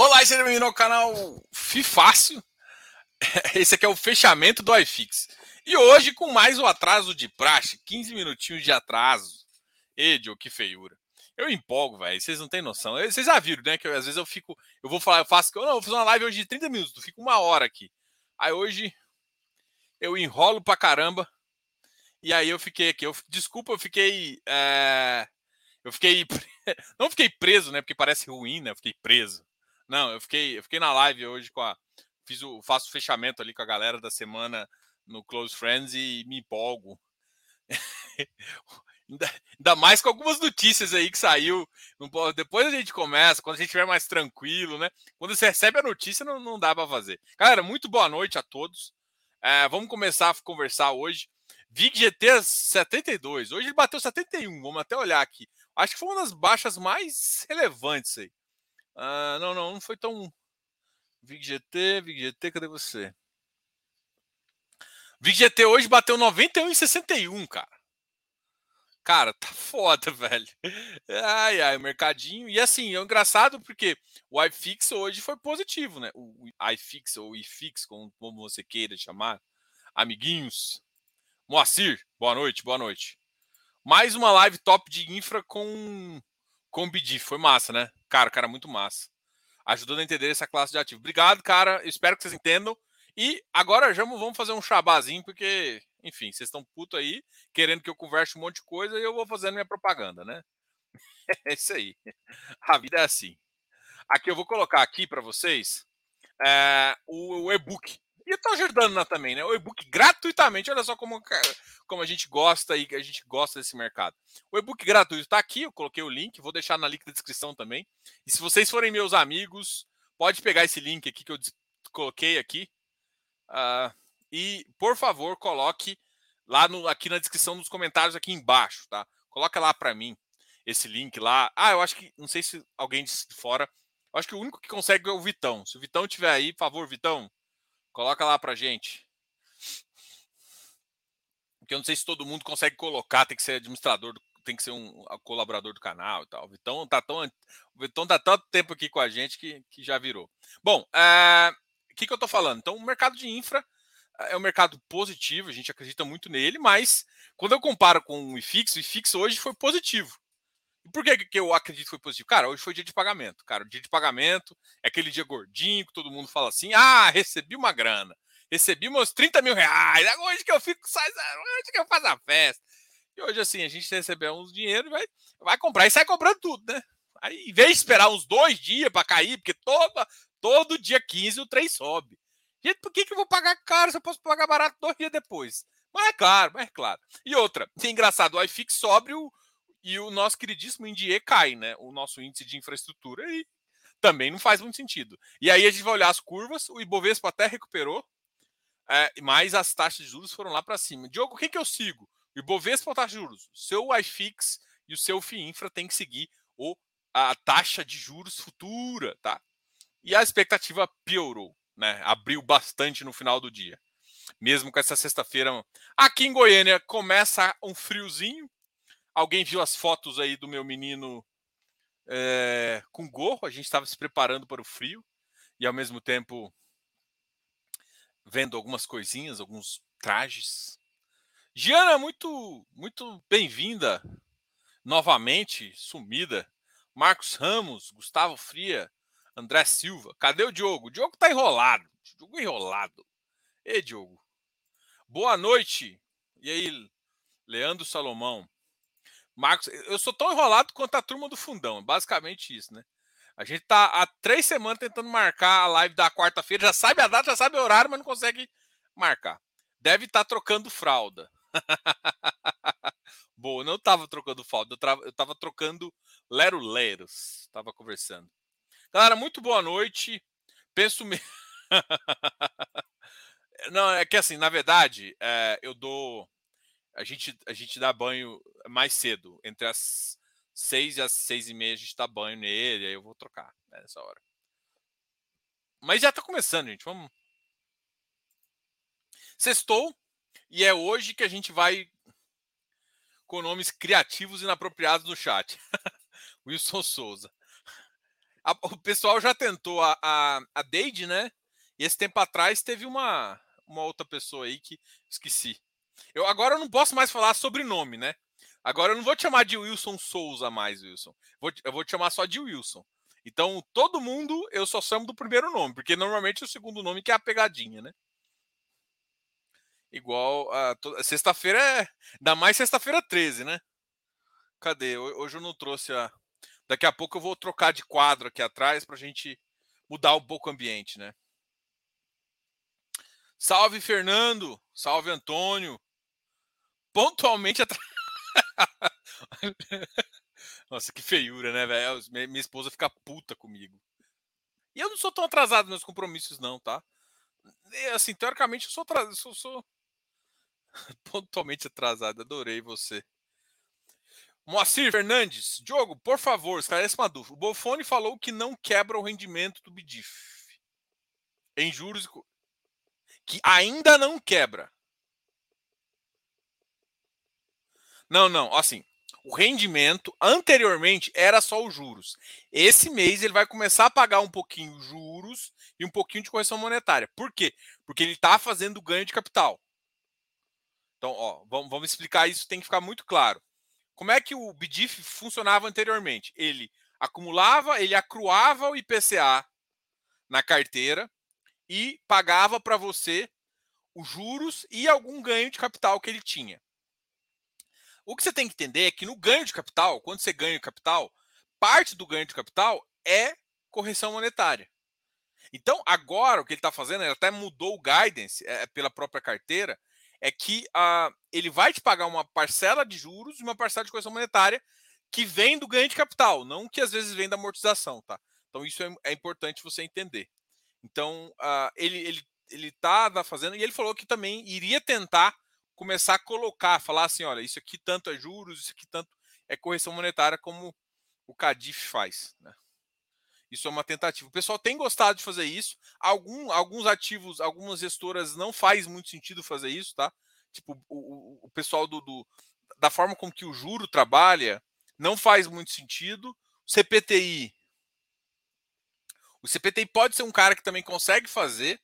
Olá, seja bem-vindo ao canal Fifácil. Esse aqui é o fechamento do iFix. E hoje com mais um atraso de praxe, 15 minutinhos de atraso. Edio, que feiura. Eu empolgo, velho. Vocês não têm noção. Vocês já viram, né? Que às vezes eu fico. Eu vou falar, eu faço. Não, eu vou fazer uma live hoje de 30 minutos. Eu fico uma hora aqui. Aí hoje eu enrolo pra caramba. E aí eu fiquei aqui. Eu, desculpa, eu fiquei. É, eu fiquei. Não fiquei preso, né? Porque parece ruim, né? Eu fiquei preso. Não, eu fiquei, eu fiquei na live hoje com a. Fiz o, faço o fechamento ali com a galera da semana no Close Friends e me empolgo. ainda, ainda, mais com algumas notícias aí que saiu. Depois a gente começa, quando a gente estiver mais tranquilo, né? Quando você recebe a notícia, não, não dá para fazer. Galera, muito boa noite a todos. É, vamos começar a conversar hoje. VIG GT 72. Hoje ele bateu 71. Vamos até olhar aqui. Acho que foi uma das baixas mais relevantes aí. Ah, não, não, não foi tão. VigGT, VigGT, cadê você? VigGT hoje bateu 91,61, cara. Cara, tá foda, velho. Ai, ai, mercadinho. E assim, é engraçado porque o iFix hoje foi positivo, né? O iFix ou iFix, como você queira chamar. Amiguinhos. Moacir, boa noite, boa noite. Mais uma live top de infra com com o BD. Foi massa, né? Cara, cara, muito massa. Ajudando a entender essa classe de ativo. Obrigado, cara. Espero que vocês entendam. E agora já vamos fazer um chabazinho, porque, enfim, vocês estão puto aí, querendo que eu converse um monte de coisa e eu vou fazendo minha propaganda, né? É isso aí. A vida é assim. Aqui eu vou colocar aqui para vocês é, o, o e-book e tá ajudando também, né? O e-book gratuitamente. Olha só como, como a gente gosta e a gente gosta desse mercado. O e-book gratuito está aqui, eu coloquei o link, vou deixar na link da descrição também. E se vocês forem meus amigos, pode pegar esse link aqui que eu coloquei aqui. Uh, e, por favor, coloque lá no, aqui na descrição dos comentários aqui embaixo, tá? Coloca lá para mim esse link lá. Ah, eu acho que não sei se alguém de fora. Eu acho que o único que consegue é o Vitão. Se o Vitão tiver aí, por favor, Vitão, Coloca lá pra gente. Porque eu não sei se todo mundo consegue colocar, tem que ser administrador, tem que ser um colaborador do canal e tal. O Vitão tá tão, tá tanto tempo aqui com a gente que, que já virou. Bom, é, o que, que eu tô falando? Então, o mercado de infra é um mercado positivo, a gente acredita muito nele, mas quando eu comparo com o IFIX, o IFIX hoje foi positivo. Por que, que eu acredito que foi positivo? Cara, hoje foi dia de pagamento. Cara, dia de pagamento é aquele dia gordinho que todo mundo fala assim: ah, recebi uma grana, recebi meus 30 mil reais, hoje que eu fico, hoje que eu faço a festa. E hoje, assim, a gente recebeu uns dinheiro, vai, vai comprar e sai comprando tudo, né? Aí, em vez de esperar uns dois dias para cair, porque todo, todo dia 15 o trem sobe. Gente, por que, que eu vou pagar caro se eu posso pagar barato dois dias depois? Mas é claro, mas é claro. E outra, é engraçado, o iFix sobe o, e o nosso queridíssimo INDIE cai, né? O nosso índice de infraestrutura e também não faz muito sentido. E aí a gente vai olhar as curvas, o Ibovespa até recuperou, é, mas as taxas de juros foram lá para cima. Diogo, quem que eu sigo? O Ibovespa ou taxa de juros? O seu iFix e o seu FIINFRA tem que seguir o, a taxa de juros futura, tá? E a expectativa piorou, né? Abriu bastante no final do dia. Mesmo com essa sexta-feira. Aqui em Goiânia começa um friozinho, Alguém viu as fotos aí do meu menino é, com gorro? A gente estava se preparando para o frio e ao mesmo tempo vendo algumas coisinhas, alguns trajes. Giana, muito, muito bem-vinda novamente, sumida. Marcos Ramos, Gustavo Fria, André Silva. Cadê o Diogo? O Diogo tá enrolado. Diogo enrolado. Ei, Diogo. Boa noite. E aí, Leandro Salomão. Marcos, eu sou tão enrolado quanto a turma do fundão, basicamente isso, né? A gente tá há três semanas tentando marcar a live da quarta-feira, já sabe a data, já sabe o horário, mas não consegue marcar. Deve estar tá trocando fralda. Boa, não estava trocando fralda, eu estava trocando lero-leros. Estava conversando. Galera, muito boa noite. Penso me... Não, é que assim, na verdade, é, eu dou a gente, a gente dá banho mais cedo. Entre as seis e as seis e meia a gente dá banho nele, aí eu vou trocar né, nessa hora. Mas já tá começando, gente. Vamos. Sextou, e é hoje que a gente vai com nomes criativos e inapropriados no chat. Wilson Souza. a, o pessoal já tentou a, a, a Deide, né? E esse tempo atrás teve uma, uma outra pessoa aí que esqueci. Eu agora eu não posso mais falar sobrenome, né? Agora eu não vou te chamar de Wilson Souza mais, Wilson. Vou, eu vou te chamar só de Wilson. Então, todo mundo eu só chamo do primeiro nome, porque normalmente é o segundo nome que é a pegadinha, né? Igual a sexta-feira é. Ainda mais sexta-feira 13, né? Cadê? Hoje eu não trouxe a. Daqui a pouco eu vou trocar de quadro aqui atrás pra gente mudar um pouco o ambiente, né? Salve, Fernando! Salve, Antônio! Pontualmente atrás. Nossa, que feiura, né, velho? Minha esposa fica puta comigo. E eu não sou tão atrasado nos compromissos, não, tá? Assim, teoricamente, eu sou, atrasado, sou, sou pontualmente atrasado. Adorei você. Moacir Fernandes, Diogo, por favor, esclarece uma dúvida. O Bofone falou que não quebra o rendimento do BDIF em juros que ainda não quebra. Não, não, assim, o rendimento anteriormente era só os juros. Esse mês ele vai começar a pagar um pouquinho juros e um pouquinho de correção monetária. Por quê? Porque ele está fazendo ganho de capital. Então, ó, vamos, vamos explicar isso, tem que ficar muito claro. Como é que o BDIF funcionava anteriormente? Ele acumulava, ele acruava o IPCA na carteira e pagava para você os juros e algum ganho de capital que ele tinha. O que você tem que entender é que no ganho de capital, quando você ganha capital, parte do ganho de capital é correção monetária. Então, agora o que ele está fazendo, ele até mudou o guidance é, pela própria carteira, é que uh, ele vai te pagar uma parcela de juros e uma parcela de correção monetária que vem do ganho de capital, não que às vezes vem da amortização, tá? Então, isso é, é importante você entender. Então, uh, ele, ele, ele fazendo, e ele falou que também iria tentar começar a colocar, falar assim, olha, isso aqui tanto é juros, isso aqui tanto é correção monetária, como o Cadif faz. Né? Isso é uma tentativa. O pessoal tem gostado de fazer isso. Algum, alguns ativos, algumas gestoras não faz muito sentido fazer isso, tá? Tipo, o, o pessoal do, do, da forma como que o juro trabalha não faz muito sentido. O CPTI. O CPTI pode ser um cara que também consegue fazer,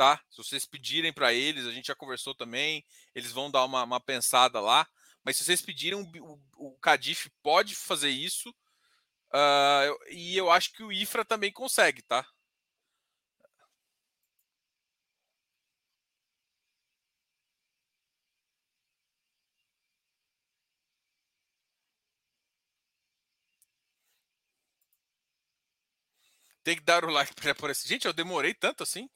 tá? Se vocês pedirem para eles, a gente já conversou também, eles vão dar uma, uma pensada lá. Mas se vocês pedirem, o, o Cadif pode fazer isso. Uh, e eu acho que o IFRA também consegue, tá? Tem que dar o like para aparecer. Gente, eu demorei tanto assim.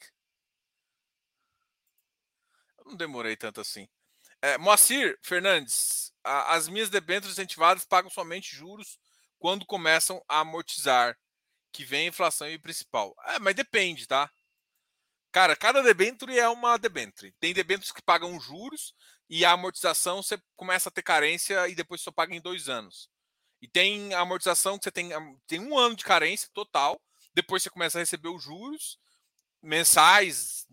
Não demorei tanto assim. É, Moacir Fernandes, a, as minhas debêntures incentivadas pagam somente juros quando começam a amortizar, que vem a inflação e principal. É, mas depende, tá? Cara, cada debênture é uma debênture. Tem debêntures que pagam juros e a amortização você começa a ter carência e depois só paga em dois anos. E tem amortização que você tem, tem um ano de carência total, depois você começa a receber os juros mensais,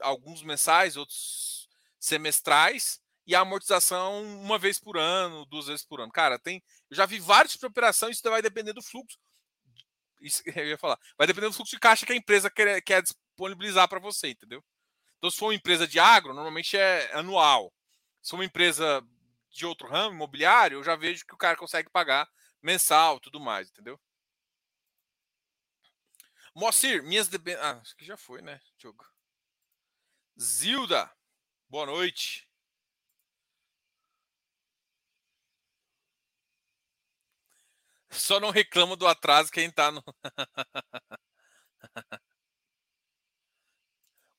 alguns mensais, outros semestrais, e a amortização uma vez por ano, duas vezes por ano. Cara, tem. Eu já vi vários tipos de operação, isso vai depender do fluxo. Isso eu ia falar. Vai depender do fluxo de caixa que a empresa quer, quer disponibilizar para você, entendeu? Então, se for uma empresa de agro, normalmente é anual. Se for uma empresa de outro ramo, imobiliário, eu já vejo que o cara consegue pagar mensal tudo mais, entendeu? Moacir, minhas. Ah, acho que já foi, né, Diogo? Zilda, boa noite. Só não reclama do atraso quem tá no.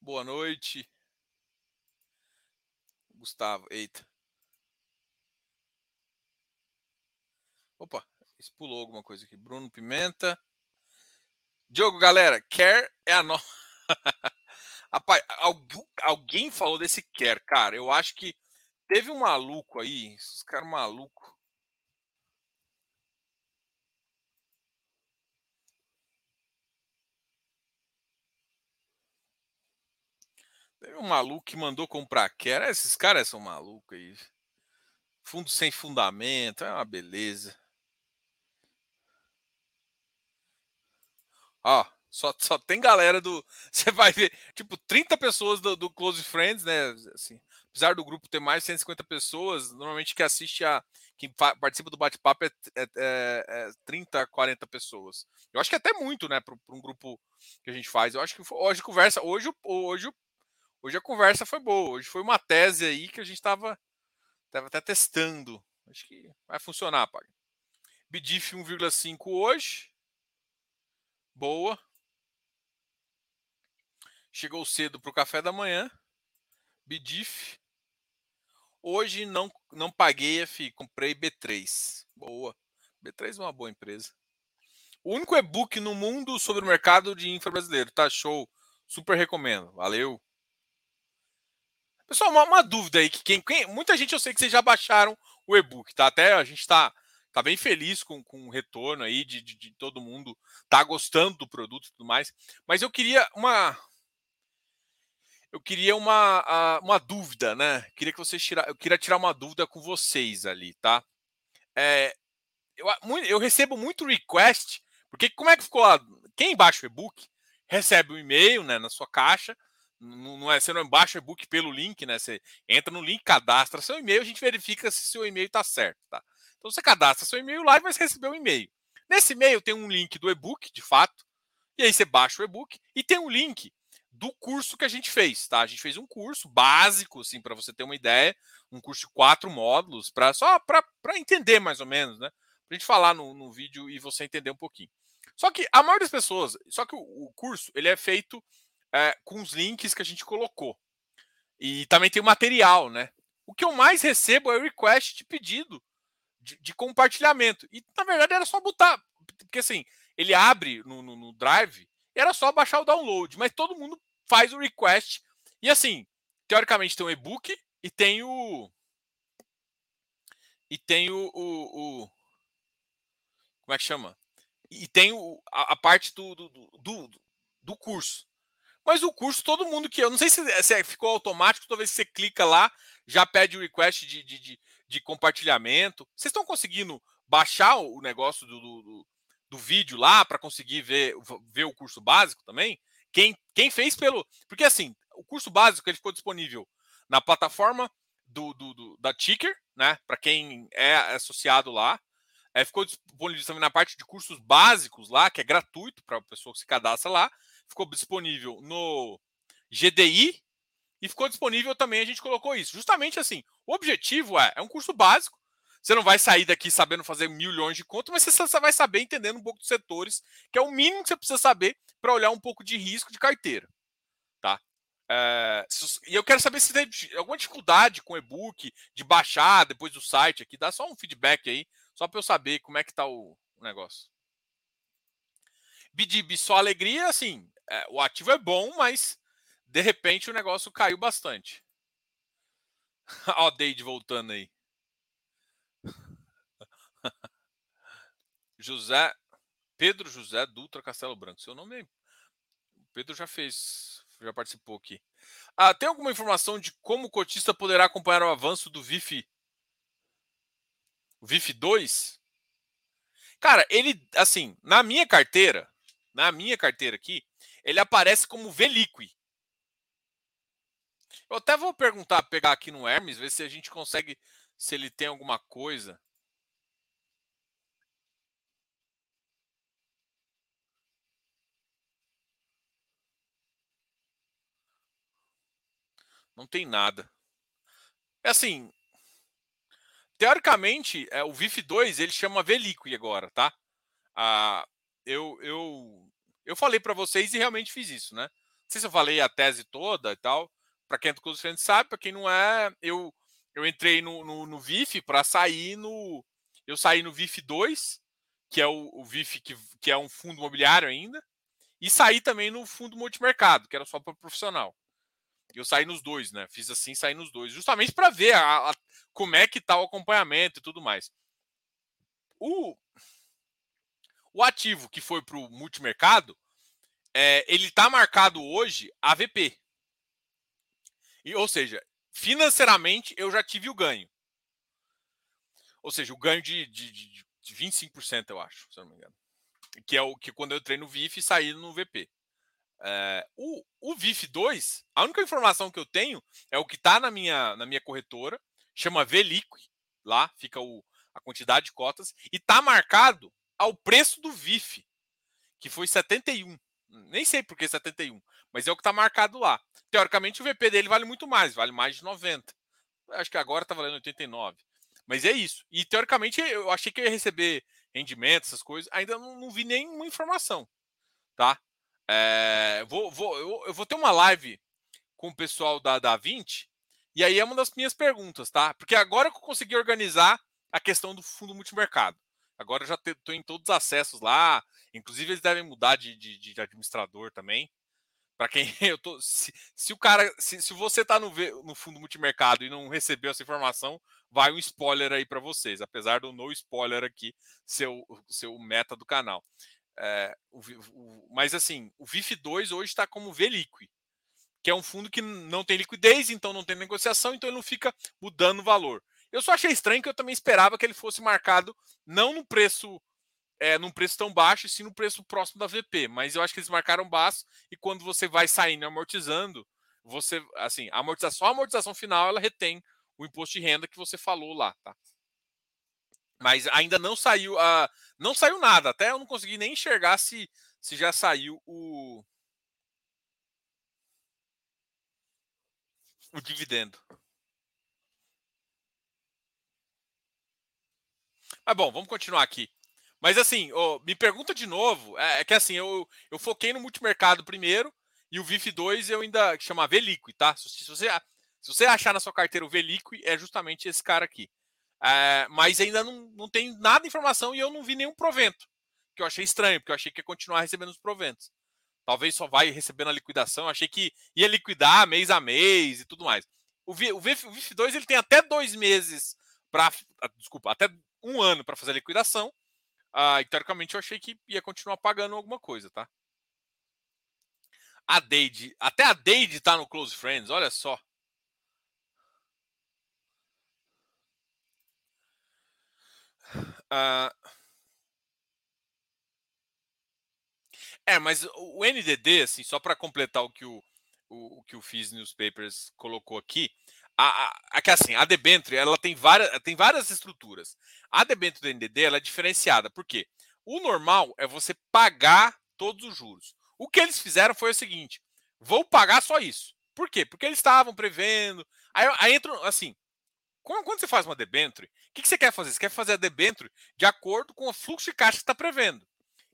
boa noite. Gustavo, eita. Opa, pulou alguma coisa aqui. Bruno Pimenta. Diogo, galera, quer é a nova. Rapaz, alguém falou desse quer, cara. Eu acho que teve um maluco aí, esses caras maluco. Teve um maluco que mandou comprar quer. Esses caras são malucos aí. Fundo sem fundamento, é uma beleza. Ó, só, só tem galera do. Você vai ver, tipo, 30 pessoas do, do Close Friends, né? Assim, apesar do grupo ter mais de 150 pessoas, normalmente que assiste a. Quem participa do bate-papo é, é, é, é 30, 40 pessoas. Eu acho que é até muito, né, para um grupo que a gente faz. Eu acho que hoje conversa. Hoje, hoje, hoje a conversa foi boa. Hoje foi uma tese aí que a gente estava tava até testando. Acho que vai funcionar, pai. BDIF 1,5 hoje. Boa. Chegou cedo para o café da manhã. BDIF. Hoje não, não paguei, FI, comprei B3. Boa. B3 é uma boa empresa. O único e-book no mundo sobre o mercado de infra brasileiro. Tá show. Super recomendo. Valeu. Pessoal, uma, uma dúvida aí. que quem, quem, Muita gente eu sei que vocês já baixaram o e-book, tá? Até a gente está tá bem feliz com, com o retorno aí de, de, de todo mundo tá gostando do produto e tudo mais. Mas eu queria uma, eu queria uma, uma dúvida, né? Queria que vocês tirar, eu queria tirar uma dúvida com vocês ali, tá? É, eu, eu recebo muito request, porque como é que ficou lá? Quem baixa o e-book recebe um e-mail né, na sua caixa. Não, é, você não baixa o e-book pelo link, né? Você entra no link, cadastra seu e-mail, a gente verifica se seu e-mail está certo, tá? Então você cadastra seu e-mail lá e vai receber um e-mail. Nesse e-mail tem um link do e-book, de fato, e aí você baixa o e-book e tem um link do curso que a gente fez, tá? A gente fez um curso básico, assim, para você ter uma ideia, um curso de quatro módulos, para só para entender mais ou menos, né? Pra gente falar no, no vídeo e você entender um pouquinho. Só que a maioria das pessoas, só que o, o curso ele é feito é, com os links que a gente colocou. E também tem o material, né? O que eu mais recebo é o request de pedido de, de compartilhamento. E na verdade era só botar, porque assim, ele abre no, no, no Drive era só baixar o download, mas todo mundo faz o request. E assim, teoricamente tem o e-book e tem o. E tem o, o, o. como é que chama? E tem o, a, a parte do, do, do, do, curso. Mas o curso, todo mundo que. Eu não sei se, se ficou automático, toda vez que você clica lá, já pede o request de, de, de, de compartilhamento. Vocês estão conseguindo baixar o negócio do, do, do vídeo lá para conseguir ver, ver o curso básico também? Quem, quem fez pelo. Porque assim, o curso básico ele ficou disponível na plataforma do, do, do da Ticker, né? Para quem é associado lá. É, ficou disponível também na parte de cursos básicos lá, que é gratuito para a pessoa que se cadastra lá. Ficou disponível no GDI e ficou disponível também, a gente colocou isso. Justamente assim, o objetivo é, é um curso básico. Você não vai sair daqui sabendo fazer milhões de contas, mas você vai saber entendendo um pouco dos setores, que é o mínimo que você precisa saber para olhar um pouco de risco de carteira. Tá? É, e eu quero saber se tem alguma dificuldade com e-book, de baixar depois do site aqui. Dá só um feedback aí, só para eu saber como é que está o, negócio. BDB só alegria, assim, é, o ativo é bom, mas de repente o negócio caiu bastante. Ó, Deide voltando aí. José Pedro José Dutra Castelo Branco. Seu nome é. Pedro já fez, já participou aqui. Ah, tem alguma informação de como o cotista poderá acompanhar o avanço do VIF? O VIF 2? Cara, ele, assim, na minha carteira, na minha carteira aqui, ele aparece como VLiqui. Eu até vou perguntar, pegar aqui no Hermes, ver se a gente consegue, se ele tem alguma coisa. Não tem nada. É assim. Teoricamente, é, o VIF 2 ele chama Veliqui agora, tá? Ah, eu, eu, eu falei para vocês e realmente fiz isso, né? Não sei se eu falei a tese toda e tal. Para quem é do Clube Frente sabe, para quem não é, eu, eu entrei no, no, no VIF para sair no. Eu saí no VIF 2, que é o, o VIF que, que é um fundo imobiliário ainda, e saí também no fundo multimercado, que era só para profissional. Eu saí nos dois, né? Fiz assim, saí nos dois, justamente para ver a, a, como é que tá o acompanhamento e tudo mais. O, o ativo que foi para o multimercado, é, ele está marcado hoje AVP. E, ou seja, financeiramente eu já tive o ganho. Ou seja, o ganho de, de, de, de 25%, eu acho, se não me engano. que é o que quando eu entrei no VIF e saí no VP. É, o, o VIF 2, a única informação que eu tenho é o que está na minha, na minha corretora, chama VLiqui, lá fica o, a quantidade de cotas, e está marcado ao preço do VIF, que foi 71. Nem sei por que 71, mas é o que está marcado lá. Teoricamente, o VP dele vale muito mais, vale mais de 90. Acho que agora está valendo 89. Mas é isso. E teoricamente, eu achei que eu ia receber rendimento, essas coisas. Ainda não, não vi nenhuma informação. Tá? É, vou, vou, eu, eu, vou ter uma live com o pessoal da, da 20, e aí é uma das minhas perguntas, tá? Porque agora que eu consegui organizar a questão do fundo multimercado. Agora eu já estou em todos os acessos lá. Inclusive, eles devem mudar de, de, de administrador também. Para quem eu tô. Se, se o cara. Se, se você está no, no fundo multimercado e não recebeu essa informação, vai um spoiler aí para vocês. Apesar do no spoiler aqui ser o, ser o meta do canal. É, o, o, mas assim, o VIF2 hoje está como VLiqui, que é um fundo que não tem liquidez, então não tem negociação, então ele não fica mudando o valor. Eu só achei estranho que eu também esperava que ele fosse marcado não no preço é, num preço tão baixo, e sim no preço próximo da VP. Mas eu acho que eles marcaram baixo e quando você vai saindo amortizando, você, assim, a amortização, a amortização final, ela retém o imposto de renda que você falou lá, tá? Mas ainda não saiu a, não saiu nada. Até eu não consegui nem enxergar se, se já saiu o o dividendo. Mas bom, vamos continuar aqui. Mas assim, oh, me pergunta de novo. É, é, que assim, eu, eu foquei no multimercado primeiro e o VIF 2 eu ainda chama VLiqui, tá? Se, se, você, se você achar na sua carteira o VLiqui, é justamente esse cara aqui. É, mas ainda não, não tem nada de informação e eu não vi nenhum provento. Que eu achei estranho, porque eu achei que ia continuar recebendo os proventos. Talvez só vai recebendo a liquidação. Eu achei que ia liquidar mês a mês e tudo mais. O, VIF, o VIF 2 ele tem até dois meses para. Ah, desculpa, até um ano para fazer a liquidação. Ah, teoricamente eu achei que ia continuar pagando alguma coisa, tá? A Deide, até a Deide tá no Close Friends, olha só. Ah, é, mas o NDD, assim, só para completar o que o, o, o que o Fizz Newspapers colocou aqui, a, a, a, assim, a debenture ela tem várias, tem várias estruturas. A debenture do NDD ela é diferenciada, por quê? O normal é você pagar todos os juros. O que eles fizeram foi o seguinte: vou pagar só isso. Por quê? Porque eles estavam prevendo. Aí, aí entra assim. Quando você faz uma debenture, o que, que você quer fazer? Você quer fazer a debenture de acordo com o fluxo de caixa que está prevendo.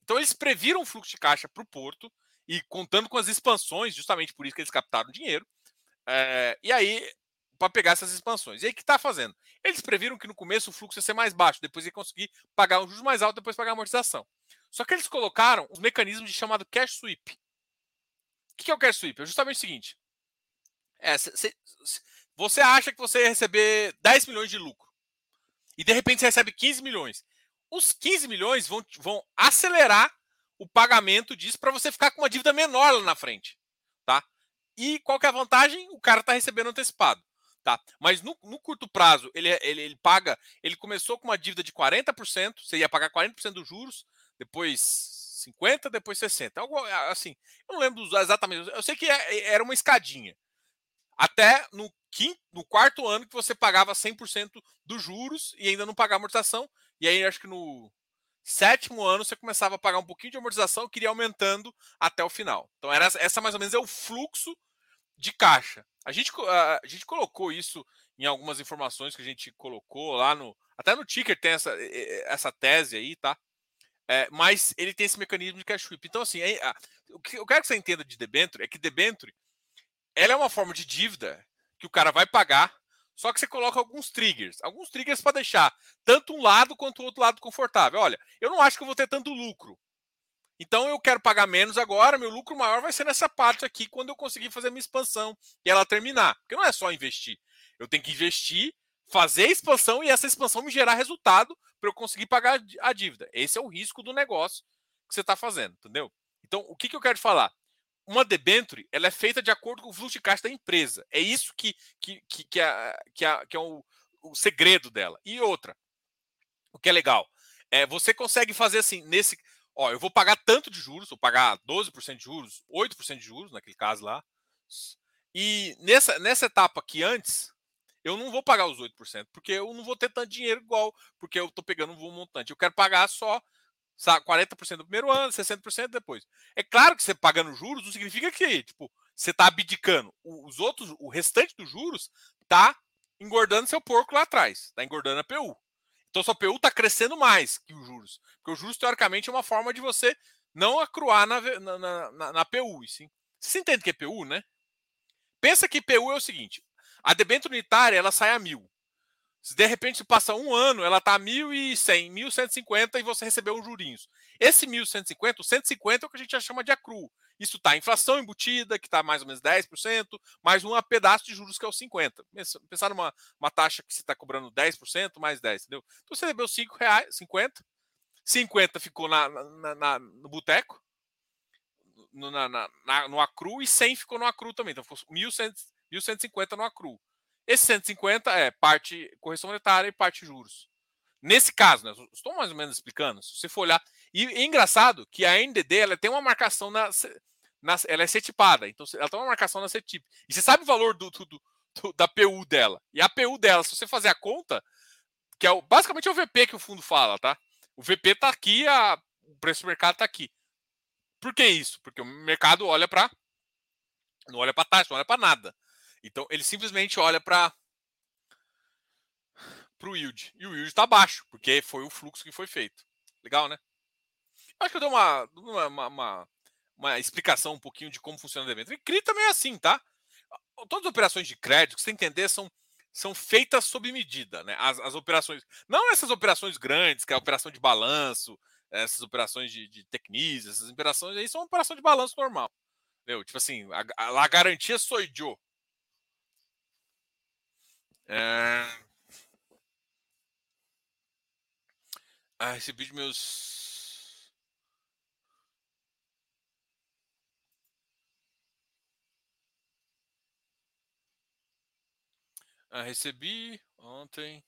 Então eles previram o fluxo de caixa para o porto e contando com as expansões, justamente por isso que eles captaram dinheiro. É, e aí para pegar essas expansões. E aí, o que está fazendo? Eles previram que no começo o fluxo ia ser mais baixo, depois ia conseguir pagar um juros mais alto, depois pagar a amortização. Só que eles colocaram os mecanismos de chamado cash sweep. O que é o cash sweep? É justamente o seguinte: é, cê, cê, você acha que você ia receber 10 milhões de lucro e de repente você recebe 15 milhões. Os 15 milhões vão, vão acelerar o pagamento disso para você ficar com uma dívida menor lá na frente. Tá? E qual que é a vantagem? O cara está recebendo antecipado. Tá? Mas no, no curto prazo, ele, ele, ele, paga. Ele começou com uma dívida de 40%, você ia pagar 40% dos juros, depois 50%, depois 60%. Algo assim, eu não lembro exatamente. Eu sei que é, é, era uma escadinha. Até no, quinto, no quarto ano que você pagava 100% dos juros e ainda não pagava amortização. E aí acho que no sétimo ano você começava a pagar um pouquinho de amortização, queria aumentando até o final. Então era essa mais ou menos é o fluxo de caixa. A gente, a, gente colocou isso em algumas informações que a gente colocou lá no. Até no ticker tem essa, essa tese aí, tá? É, mas ele tem esse mecanismo de cash sweep. Então, assim, a, o que eu quero que você entenda de debenture é que debenture ela é uma forma de dívida que o cara vai pagar, só que você coloca alguns triggers. Alguns triggers para deixar tanto um lado quanto o outro lado confortável. Olha, eu não acho que eu vou ter tanto lucro. Então eu quero pagar menos agora, meu lucro maior vai ser nessa parte aqui quando eu conseguir fazer minha expansão e ela terminar. Porque não é só investir. Eu tenho que investir, fazer a expansão e essa expansão me gerar resultado para eu conseguir pagar a dívida. Esse é o risco do negócio que você está fazendo, entendeu? Então, o que, que eu quero falar? Uma debenture ela é feita de acordo com o fluxo de caixa da empresa. É isso que, que, que, que, é, que, é, que é o, o segredo dela. E outra, o que é legal, é você consegue fazer assim, nesse ó, eu vou pagar tanto de juros, vou pagar 12% de juros, 8% de juros, naquele caso lá. E nessa, nessa etapa aqui antes, eu não vou pagar os 8%, porque eu não vou ter tanto dinheiro igual, porque eu estou pegando um montante. Eu quero pagar só sabe, 40% do primeiro ano, 60% depois. É claro que você pagando juros não significa que tipo, você está abdicando. Os outros, o restante dos juros está engordando seu porco lá atrás, está engordando a PU. Então sua PU está crescendo mais que os juros. Porque os juros, teoricamente, é uma forma de você não acruar na, na, na, na PU. Sim. Você entende o que é PU, né? Pensa que PU é o seguinte: a debênture unitária ela sai a mil. Se de repente passa um ano, ela está a 1.100, 1.150 e você recebeu uns jurinhos. Esse 1.150, o 150 é o que a gente já chama de acru. Isso está inflação embutida, que está mais ou menos 10%, mais um pedaço de juros que é o 50%. Pensar numa uma taxa que você está cobrando 10%, mais 10%, entendeu? Então você recebeu 5 reais, 50, 50 ficou na, na, na no boteco, no, na, na, no acru, e 100 ficou no acru também. Então ficou 1.150 no acru. Esse 150 é parte correção monetária e parte juros. Nesse caso, né, estou mais ou menos explicando, se você for olhar. E é engraçado que a NDD ela tem uma marcação na, na ela é setipada, então ela tem uma marcação na CETIP. E você sabe o valor do, do, do, da PU dela. E a PU dela, se você fazer a conta, que é o, basicamente é o VP que o fundo fala, tá? O VP está aqui, a, o preço do mercado está aqui. Por que isso? Porque o mercado olha para não olha para taxa, não olha para nada. Então ele simplesmente olha para o yield. E o yield está baixo, porque foi o fluxo que foi feito. Legal, né? Acho que eu dou uma, uma, uma, uma explicação um pouquinho de como funciona o evento. E CRI também é assim, tá? Todas as operações de crédito, que você entender, são, são feitas sob medida, né? As, as operações. Não essas operações grandes, que é a operação de balanço, essas operações de, de tecnis, essas operações aí são uma operação de balanço normal. Entendeu? Tipo assim, a, a, a garantia sou. É... Ah, recebi de meus. Ah, recebi ontem.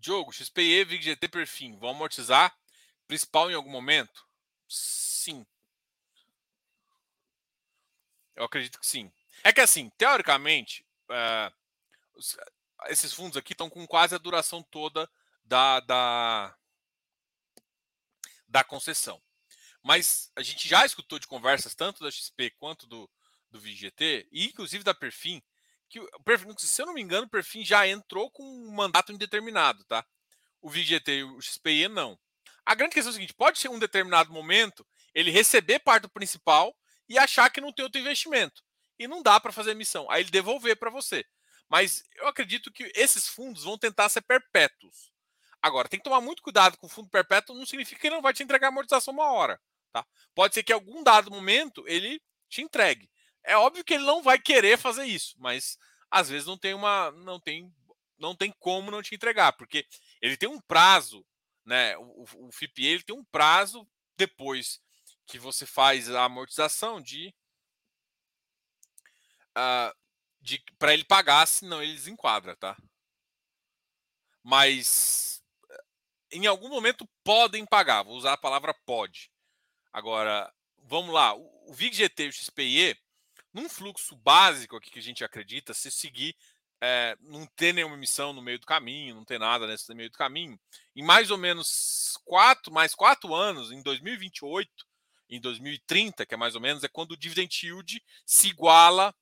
Diogo, XPE, VIGGT, perfim, vão amortizar principal em algum momento? Sim. Eu acredito que sim. É que assim, teoricamente, uh, os, esses fundos aqui estão com quase a duração toda da, da, da concessão. Mas a gente já escutou de conversas tanto da XP quanto do, do VGT, e inclusive da Perfim, que se eu não me engano, o Perfim já entrou com um mandato indeterminado, tá? O VGT e o XPE não. A grande questão é o seguinte: pode ser um determinado momento ele receber parte do principal e achar que não tem outro investimento. E não dá para fazer emissão. Aí ele devolver para você. Mas eu acredito que esses fundos vão tentar ser perpétuos. Agora, tem que tomar muito cuidado com o fundo perpétuo, não significa que ele não vai te entregar a amortização uma hora. Tá? Pode ser que em algum dado momento ele te entregue. É óbvio que ele não vai querer fazer isso, mas às vezes não tem uma. não tem, não tem como não te entregar, porque ele tem um prazo né? O, o FIPE ele tem um prazo depois que você faz a amortização de, uh, de para ele pagar, senão ele desenquadra, tá? Mas eh, em algum momento podem pagar, vou usar a palavra pode. Agora, vamos lá, o, VIG-GT e o XPIE, num fluxo básico aqui que a gente acredita, se seguir é, não ter nenhuma emissão no meio do caminho, não ter nada nesse meio do caminho, em mais ou menos quatro, mais quatro anos, em 2028, em 2030, que é mais ou menos, é quando o dividend yield se iguala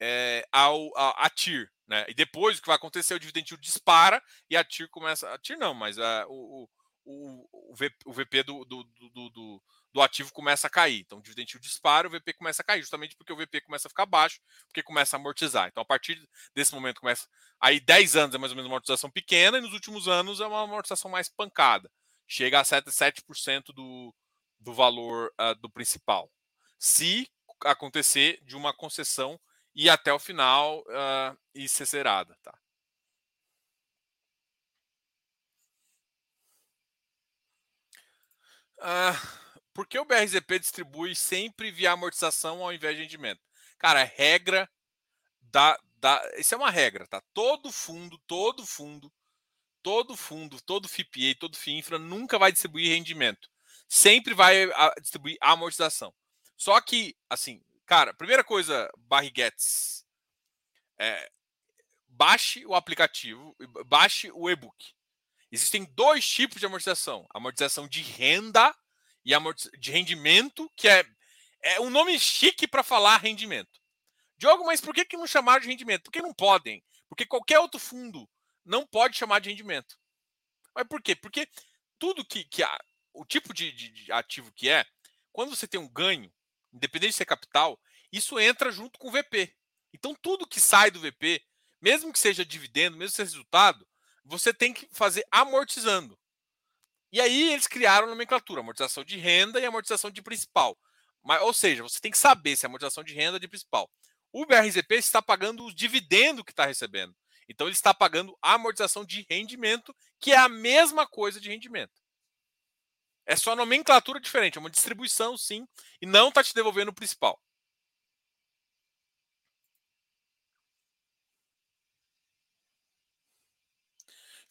é, ao, a, a TIR. Né? E depois o que vai acontecer, o dividend yield dispara e a TIR começa. A TIR não, mas a, o, o, o, VP, o VP do, do, do, do do ativo começa a cair. Então, o dividend yield dispara, o VP começa a cair, justamente porque o VP começa a ficar baixo, porque começa a amortizar. Então, a partir desse momento, começa. Aí, 10 anos é mais ou menos uma amortização pequena, e nos últimos anos é uma amortização mais pancada. Chega a 7%, 7% do, do valor uh, do principal. Se acontecer de uma concessão e até o final uh, e ser zerada. Tá? Uh, por que o BRZP distribui sempre via amortização ao invés de rendimento? Cara, é regra da, da. Isso é uma regra, tá? Todo fundo, todo fundo, todo fundo, todo FIPA, todo FINFRA nunca vai distribuir rendimento. Sempre vai distribuir amortização. Só que, assim, cara, primeira coisa, Barriguetes, é, baixe o aplicativo, baixe o e-book. Existem dois tipos de amortização: amortização de renda e de rendimento, que é, é um nome chique para falar rendimento. Diogo, mas por que, que não chamaram de rendimento? Porque não podem. Porque qualquer outro fundo não pode chamar de rendimento. Mas por quê? Porque tudo que, que há, o tipo de, de, de ativo que é, quando você tem um ganho, independente de ser capital, isso entra junto com o VP. Então, tudo que sai do VP, mesmo que seja dividendo, mesmo que seja resultado, você tem que fazer amortizando. E aí eles criaram a nomenclatura, amortização de renda e amortização de principal. Mas, ou seja, você tem que saber se é amortização de renda ou de principal. O BRZP está pagando o dividendo que está recebendo. Então ele está pagando a amortização de rendimento, que é a mesma coisa de rendimento. É só nomenclatura diferente, é uma distribuição, sim, e não está te devolvendo o principal.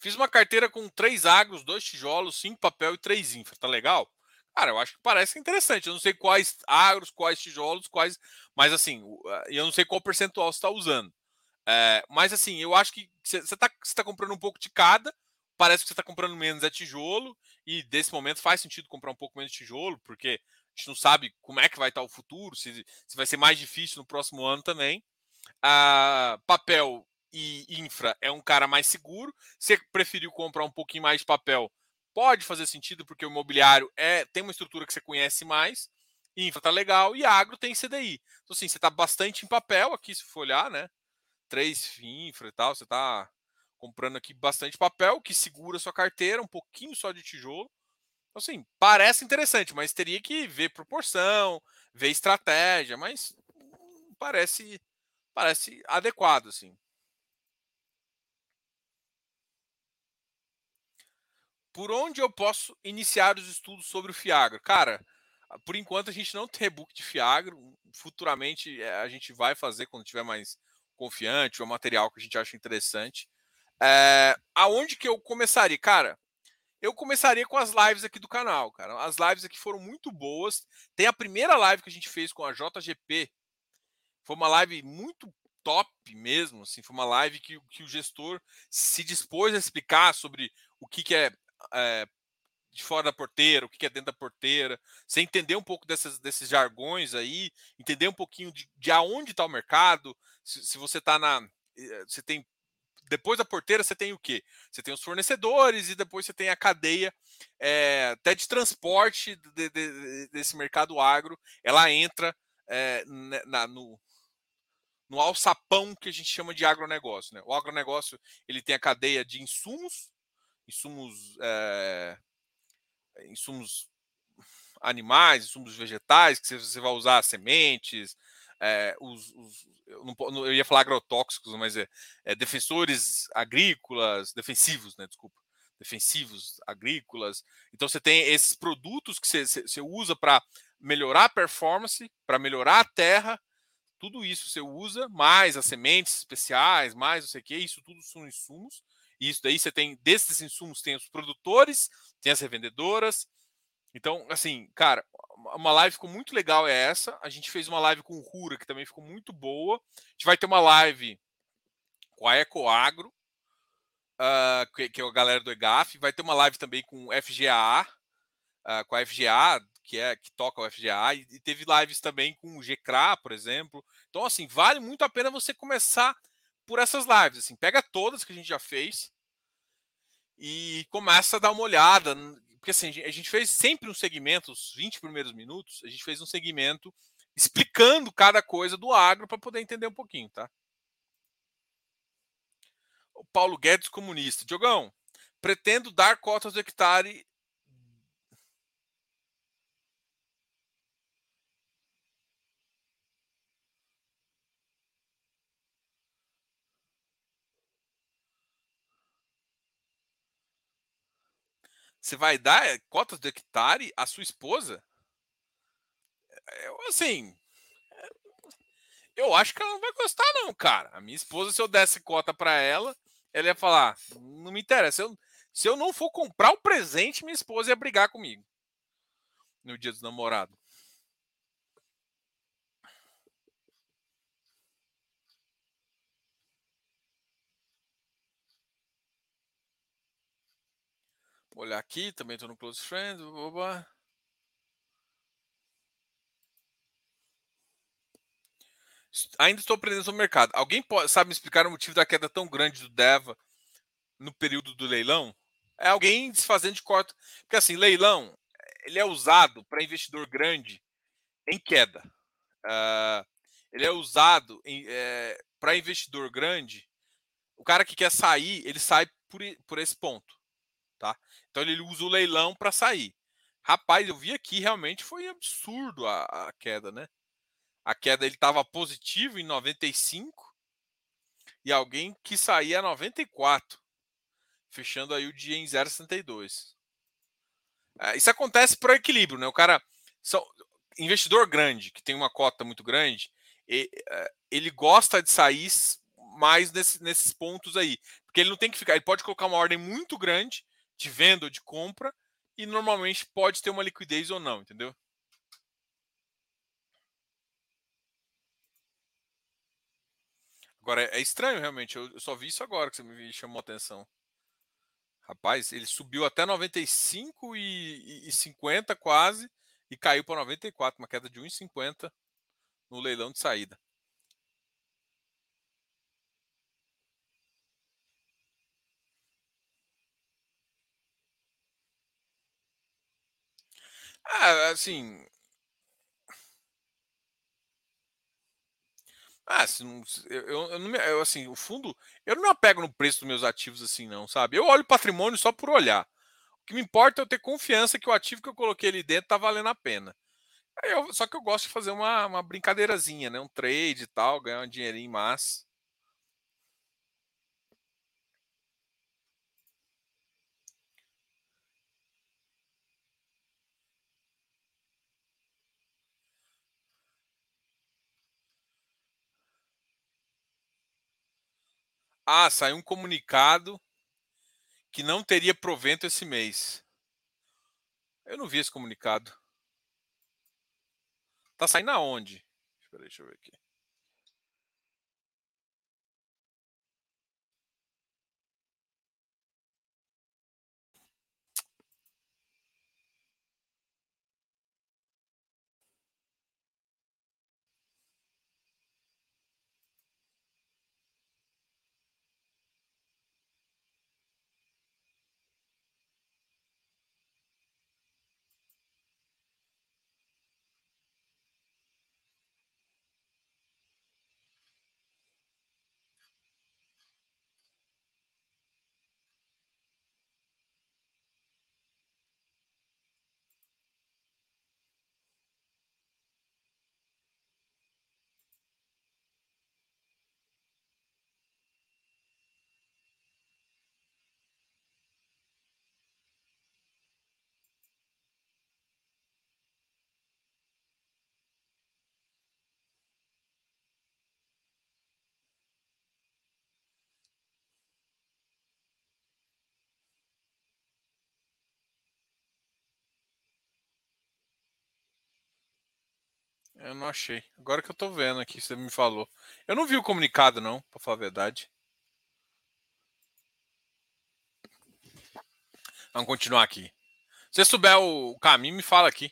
Fiz uma carteira com três agros, dois tijolos, cinco papel e três infra. Tá legal? Cara, eu acho que parece interessante. Eu não sei quais agros, quais tijolos, quais. Mas assim, eu não sei qual percentual você está usando. É, mas assim, eu acho que você está tá comprando um pouco de cada. Parece que você está comprando menos é tijolo. E desse momento faz sentido comprar um pouco menos de tijolo, porque a gente não sabe como é que vai estar o futuro, se, se vai ser mais difícil no próximo ano também. Ah, papel e infra é um cara mais seguro. Você preferiu comprar um pouquinho mais de papel, pode fazer sentido, porque o imobiliário é, tem uma estrutura que você conhece mais. Infra tá legal e agro tem CDI. Então, assim, você tá bastante em papel aqui, se for olhar, né? Três infra e tal, você tá comprando aqui bastante papel, que segura sua carteira, um pouquinho só de tijolo. Então, assim, parece interessante, mas teria que ver proporção, ver estratégia, mas parece parece adequado, assim. Por onde eu posso iniciar os estudos sobre o Fiagro? Cara, por enquanto a gente não tem e-book de Fiagro. Futuramente eh, a gente vai fazer quando tiver mais confiante, ou material que a gente acha interessante. É, aonde que eu começaria? Cara, eu começaria com as lives aqui do canal, cara. As lives aqui foram muito boas. Tem a primeira live que a gente fez com a JGP. Foi uma live muito top mesmo. Assim, foi uma live que, que o gestor se dispôs a explicar sobre o que, que é é, de fora da porteira, o que é dentro da porteira, você entender um pouco dessas, desses jargões aí, entender um pouquinho de, de aonde está o mercado, se, se você está na. Eh, você tem. Depois da porteira, você tem o quê? Você tem os fornecedores e depois você tem a cadeia é, até de transporte de, de, desse mercado agro. Ela entra é, na, no, no alçapão que a gente chama de agronegócio. Né? O agronegócio ele tem a cadeia de insumos, insumos, é, insumos animais, insumos vegetais, que você vai usar sementes, é, os, os eu, não, eu, ia falar agrotóxicos, mas é, é, defensores agrícolas, defensivos, né? Desculpa, defensivos agrícolas. Então você tem esses produtos que você, você usa para melhorar a performance, para melhorar a terra. Tudo isso você usa, mais as sementes especiais, mais não sei o que, isso tudo são insumos isso daí você tem, desses insumos, tem os produtores, tem as revendedoras. Então, assim, cara, uma live ficou muito legal é essa. A gente fez uma live com o Rura, que também ficou muito boa. A gente vai ter uma live com a Ecoagro, uh, que, que, é a galera do EGAF. Vai ter uma live também com o FGA, uh, com a FGA, que é que toca o FGA, e, e teve lives também com o GCRA, por exemplo. Então, assim, vale muito a pena você começar por essas lives. Assim, pega todas que a gente já fez e começa a dar uma olhada. Porque assim, a gente fez sempre um segmento, os 20 primeiros minutos, a gente fez um segmento explicando cada coisa do agro para poder entender um pouquinho, tá? O Paulo Guedes comunista. Diogão, pretendo dar cotas do hectare Você vai dar eh, cotas de hectare à sua esposa? eu, assim, eu acho que ela não vai gostar, não, cara. A minha esposa, se eu desse cota para ela, ela ia falar: não me interessa. Eu, se eu não for comprar o presente, minha esposa ia brigar comigo no dia dos namorados. Olhar aqui, também estou no Close Friends. Blá. Ainda estou aprendendo sobre o mercado. Alguém pode, sabe me explicar o motivo da queda tão grande do Deva no período do leilão? É alguém desfazendo de cota. Porque assim, leilão, ele é usado para investidor grande em queda. Uh, ele é usado é, para investidor grande. O cara que quer sair, ele sai por, por esse ponto. Tá? Então ele usa o leilão para sair. Rapaz, eu vi aqui, realmente foi absurdo a, a queda, né? A queda ele estava positivo em 95 e alguém que saía a 94, fechando aí o dia em 0,62. É, isso acontece por equilíbrio, né? O cara, são, investidor grande, que tem uma cota muito grande, é, ele gosta de sair mais nesse, nesses pontos aí. Porque ele não tem que ficar, ele pode colocar uma ordem muito grande de venda ou de compra e normalmente pode ter uma liquidez ou não, entendeu? Agora, é estranho realmente, eu só vi isso agora que você me chamou a atenção. Rapaz, ele subiu até 95 e, e 50 quase e caiu para 94, uma queda de 1,50 no leilão de saída. Ah, assim, Ah, se não, eu, eu, não me, eu, assim, o fundo, eu não me apego no preço dos meus ativos assim, não, sabe? Eu olho o patrimônio só por olhar. O que me importa é eu ter confiança que o ativo que eu coloquei ali dentro tá valendo a pena. Eu, só que eu gosto de fazer uma, uma brincadeirazinha, né? Um trade e tal, ganhar um dinheirinho massa. Ah, saiu um comunicado que não teria provento esse mês. Eu não vi esse comunicado. Tá saindo aonde? Espera aí, deixa eu ver aqui. Eu não achei. Agora que eu tô vendo aqui, você me falou. Eu não vi o comunicado, não, pra falar a verdade. Vamos continuar aqui. Se você souber o caminho, me fala aqui.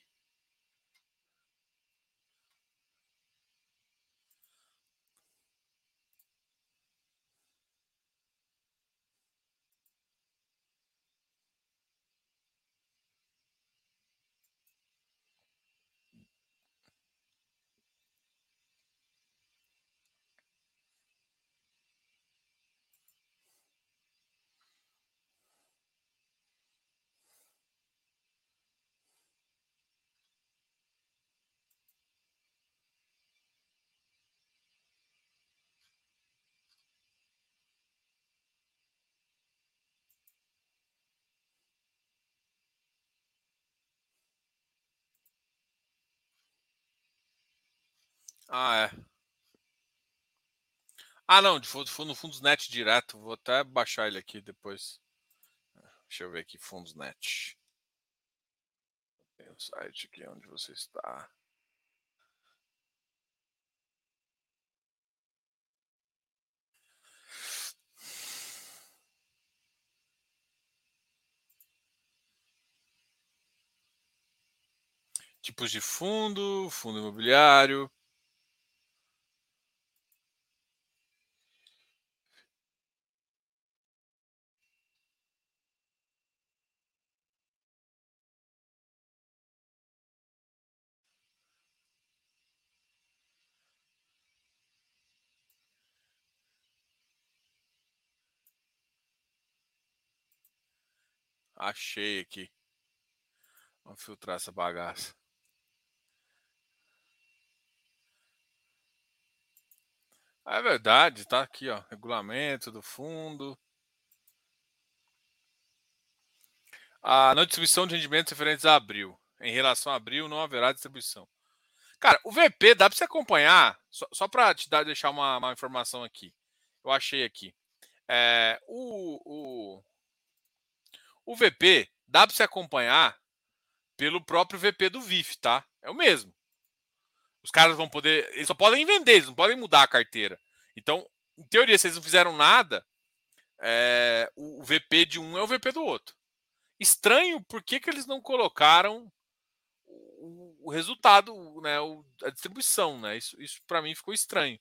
Ah, é. Ah, não, de fundo, no Fundos Net direto. Vou até baixar ele aqui depois. Deixa eu ver aqui, Fundos Net. Tem o um site aqui onde você está. Tipos de fundo, fundo imobiliário, Achei aqui. Vamos filtrar essa bagaça. É verdade, tá aqui, ó. Regulamento do fundo. A não distribuição de rendimentos referentes a abril. Em relação a abril, não haverá distribuição. Cara, o VP dá para você acompanhar, só, só para te dar, deixar uma, uma, informação aqui. Eu achei aqui. É, o, o, o VP dá para se acompanhar pelo próprio VP do VIF, tá? É o mesmo. Os caras vão poder. Eles só podem vender, eles não podem mudar a carteira. Então, em teoria, se eles não fizeram nada, é, o VP de um é o VP do outro. Estranho, por que, que eles não colocaram o, o resultado, né, a distribuição, né? Isso, isso para mim ficou estranho.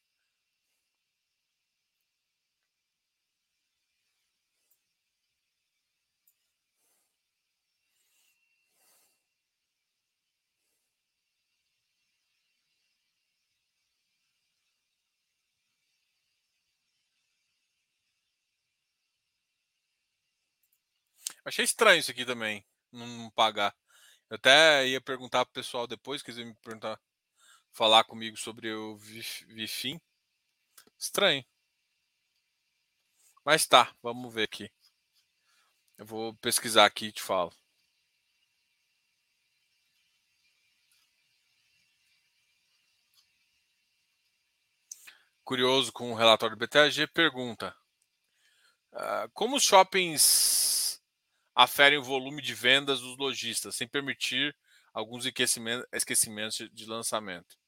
Achei estranho isso aqui também, não pagar. Eu até ia perguntar pro pessoal depois, quiser me perguntar, falar comigo sobre o Vifim. Estranho. Mas tá, vamos ver aqui. Eu vou pesquisar aqui e te falo. Curioso com o relatório do BTG, pergunta: uh, Como os shoppings aferem o volume de vendas dos lojistas, sem permitir alguns esquecimentos de lançamento.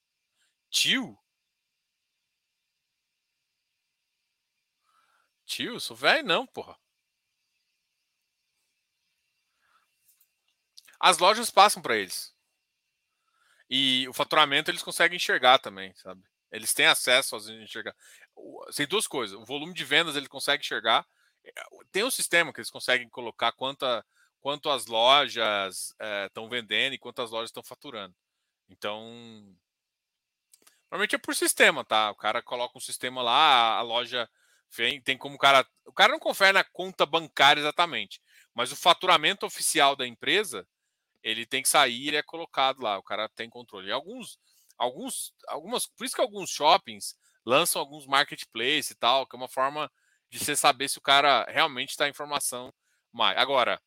Tio? Tio, sou velho não, porra. As lojas passam para eles. E o faturamento eles conseguem enxergar também, sabe? Eles têm acesso a enxergar. Tem duas coisas. O volume de vendas ele consegue enxergar tem um sistema que eles conseguem colocar quanta, quanto as lojas estão eh, é, vendendo e quantas lojas estão faturando. Então, normalmente é por sistema, tá? O cara coloca um sistema lá, a loja vem, tem como o cara. O cara não confere na conta bancária exatamente, mas o faturamento oficial da empresa ele tem que sair, ele é colocado lá, o cara tem controle. E alguns, alguns, algumas, por isso que alguns shoppings lançam alguns marketplaces e tal, que é uma forma de você saber se o cara realmente está informação mais. Agora,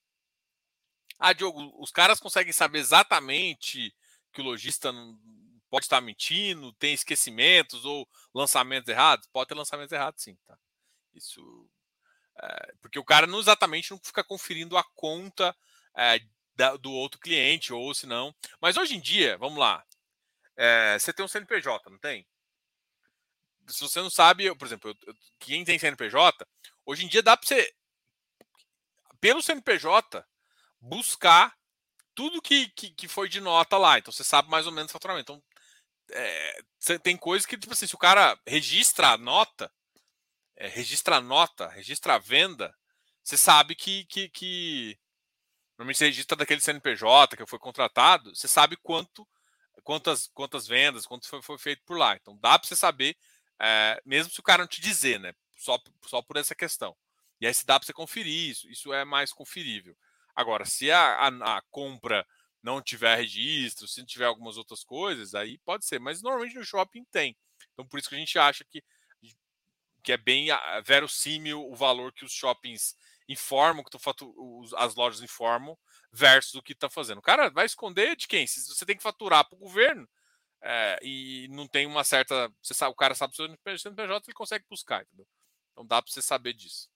ah, Diogo, os caras conseguem saber exatamente que o lojista pode estar mentindo, tem esquecimentos ou lançamentos errados? Pode ter lançamentos errados, sim, tá? Isso. É, porque o cara não exatamente não fica conferindo a conta é, da, do outro cliente, ou se não. Mas hoje em dia, vamos lá. É, você tem um CNPJ, não tem? Se você não sabe, por exemplo, eu, quem tem CNPJ, hoje em dia dá para você, pelo CNPJ, buscar tudo que, que, que, foi de nota lá. Então você sabe mais ou menos o faturamento. Então, é, tem coisas que, tipo assim, se o cara registra a nota, é, registra a nota, registra a venda, você sabe que, que, que. Normalmente você registra daquele CNPJ que foi contratado, você sabe quanto, quantas, quantas vendas, quanto foi, foi feito por lá. Então dá para você saber é, mesmo se o cara não te dizer, né? Só, só por essa questão. E aí se dá para você conferir isso, isso é mais conferível. Agora, se a, a, a, compra não tiver registro, se tiver algumas outras coisas, aí pode ser. Mas normalmente no shopping tem. Então por isso que a gente acha que, que é bem verossímil o valor que os shoppings informam, que as lojas informam, versus o que está fazendo. O cara vai esconder de quem? Se você tem que faturar para o governo, é, e não tem uma certa. Você sabe, o cara sabe o seu CNPJ, ele consegue buscar, entendeu? Então dá para você saber disso.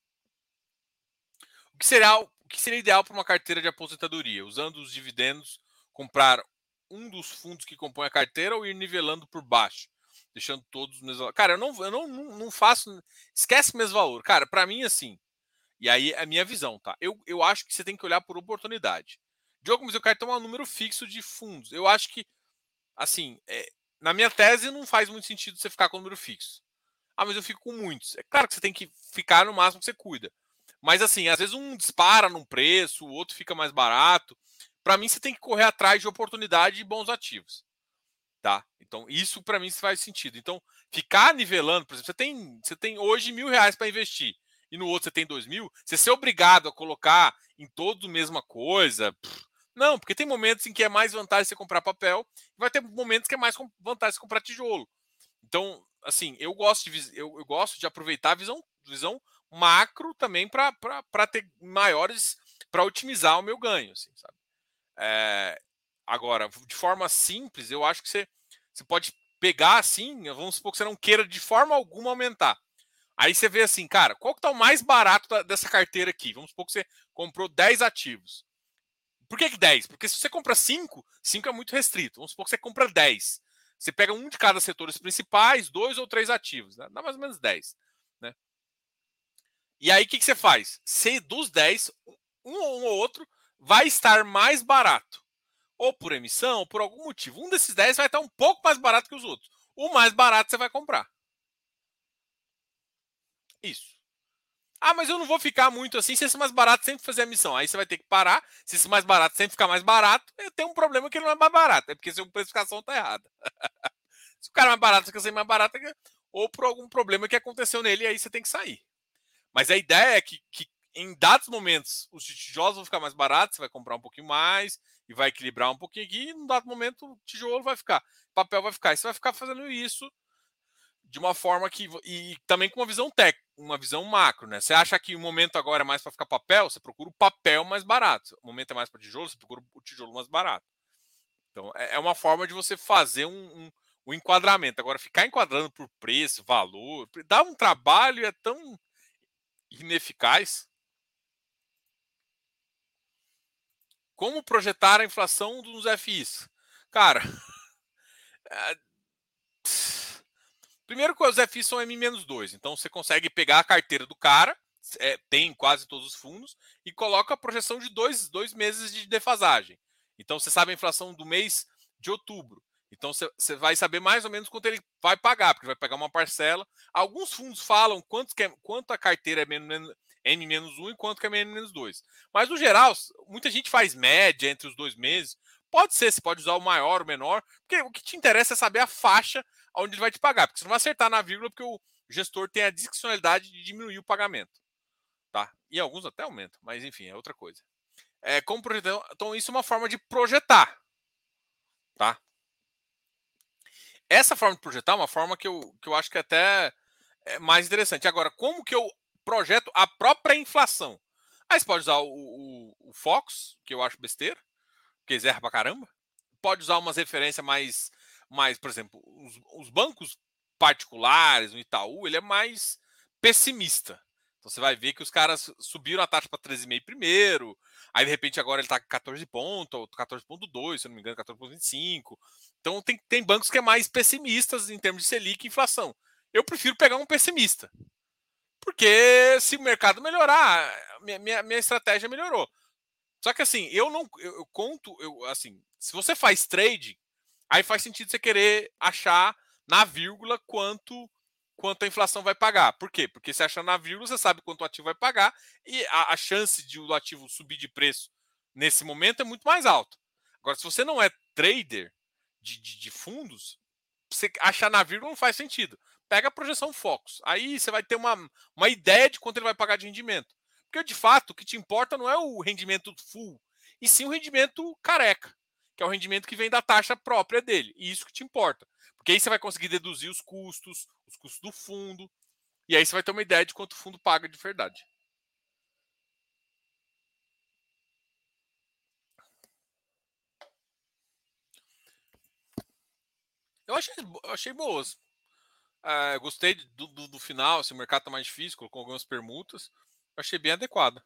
O que seria, o que seria ideal para uma carteira de aposentadoria? Usando os dividendos, comprar um dos fundos que compõem a carteira ou ir nivelando por baixo, deixando todos no mesmo valor. Cara, eu não, eu não, não, faço. Esquece o mesmo valor. Cara, para mim, assim. E aí é a minha visão, tá? Eu, eu acho que você tem que olhar por oportunidade. Diogo, mas eu quero tomar um número fixo de fundos. Eu acho que, assim, é, na minha tese não faz muito sentido você ficar com o número fixo. Ah, mas eu fico com muitos. É claro que você tem que ficar no máximo que você cuida. Mas assim, às vezes um dispara num preço, o outro fica mais barato. Para mim, você tem que correr atrás de oportunidade e bons ativos. Tá? Então, isso para mim faz sentido. Então, ficar nivelando, por exemplo, você tem, você tem hoje mil reais para investir e no outro você tem dois mil, você ser obrigado a colocar em todo a mesma coisa. Não, porque tem momentos em que é mais vantagem você comprar papel, vai ter momentos que é mais vantagem você comprar tijolo. Então, assim, eu gosto de, eu, eu gosto de aproveitar a visão, visão macro também para ter maiores, para otimizar o meu ganho, assim, sabe? É, agora, de forma simples, eu acho que você, você pode pegar assim, vamos supor que você não queira de forma alguma aumentar. Aí você vê assim, cara, qual que tá o mais barato da, dessa carteira aqui? Vamos supor que você comprou 10 ativos. Por que, que 10? Porque se você compra 5, 5 é muito restrito. Vamos supor que você compra 10. Você pega um de cada setores principais, dois ou três ativos, né? dá mais ou menos 10. Né? E aí o que, que você faz? Se dos 10, um ou um ou outro vai estar mais barato. Ou por emissão, ou por algum motivo. Um desses 10 vai estar um pouco mais barato que os outros. O mais barato você vai comprar. Isso. Ah, mas eu não vou ficar muito assim se esse mais barato sempre fazer a missão. Aí você vai ter que parar. Se esse mais barato sempre ficar mais barato, tem um problema que ele não é mais barato. É porque a precificação está errada. se o cara é mais barato fica ser mais barato, é ou por algum problema que aconteceu nele, aí você tem que sair. Mas a ideia é que, que em dados momentos os tijolos vão ficar mais baratos, você vai comprar um pouquinho mais e vai equilibrar um pouquinho aqui, e num dado momento o tijolo vai ficar, papel vai ficar. E você vai ficar fazendo isso de uma forma que. E também com uma visão técnica, uma visão macro, né? Você acha que o momento agora é mais para ficar papel, você procura o papel mais barato. O momento é mais para tijolo, você procura o tijolo mais barato. Então, é, é uma forma de você fazer um, um, um enquadramento. Agora, ficar enquadrando por preço, valor, dá um trabalho é tão ineficaz. Como projetar a inflação dos FIs? Cara, é, Primeiro que os FIs são M-2, então você consegue pegar a carteira do cara, é, tem quase todos os fundos, e coloca a projeção de dois, dois meses de defasagem. Então você sabe a inflação do mês de outubro. Então você vai saber mais ou menos quanto ele vai pagar, porque vai pegar uma parcela. Alguns fundos falam quanto, que é, quanto a carteira é N-1 e quanto que é N-2. Mas no geral, muita gente faz média entre os dois meses. Pode ser, você pode usar o maior, o menor, porque o que te interessa é saber a faixa onde ele vai te pagar, porque você não vai acertar na vírgula, porque o gestor tem a discricionalidade de diminuir o pagamento. Tá? E alguns até aumentam, mas enfim, é outra coisa. É, como projetar, então, isso é uma forma de projetar. Tá? Essa forma de projetar é uma forma que eu, que eu acho que é até é mais interessante. Agora, como que eu projeto a própria inflação? Aí você pode usar o, o, o Fox, que eu acho besteira, porque eles erram pra caramba. Pode usar umas referências mais mas, por exemplo, os, os bancos particulares, o Itaú, ele é mais pessimista. Então você vai ver que os caras subiram a taxa para 13,5 primeiro, aí de repente agora ele está com 14 pontos, ou 14,2, se não me engano, 14,25. Então tem, tem bancos que é mais pessimistas em termos de Selic e inflação. Eu prefiro pegar um pessimista. Porque se o mercado melhorar, minha, minha, minha estratégia melhorou. Só que assim, eu não eu, eu conto, eu, assim, se você faz trade, Aí faz sentido você querer achar na vírgula quanto quanto a inflação vai pagar. Por quê? Porque você acha na vírgula, você sabe quanto o ativo vai pagar e a, a chance de o ativo subir de preço nesse momento é muito mais alta. Agora, se você não é trader de, de, de fundos, você achar na vírgula não faz sentido. Pega a projeção Focus. Aí você vai ter uma, uma ideia de quanto ele vai pagar de rendimento. Porque, de fato, o que te importa não é o rendimento full, e sim o rendimento careca que é o rendimento que vem da taxa própria dele. E isso que te importa. Porque aí você vai conseguir deduzir os custos, os custos do fundo, e aí você vai ter uma ideia de quanto o fundo paga de verdade. Eu achei, eu achei boas. É, gostei do, do, do, final, se assim, o mercado tá mais difícil, colocou algumas permutas. Achei bem adequada.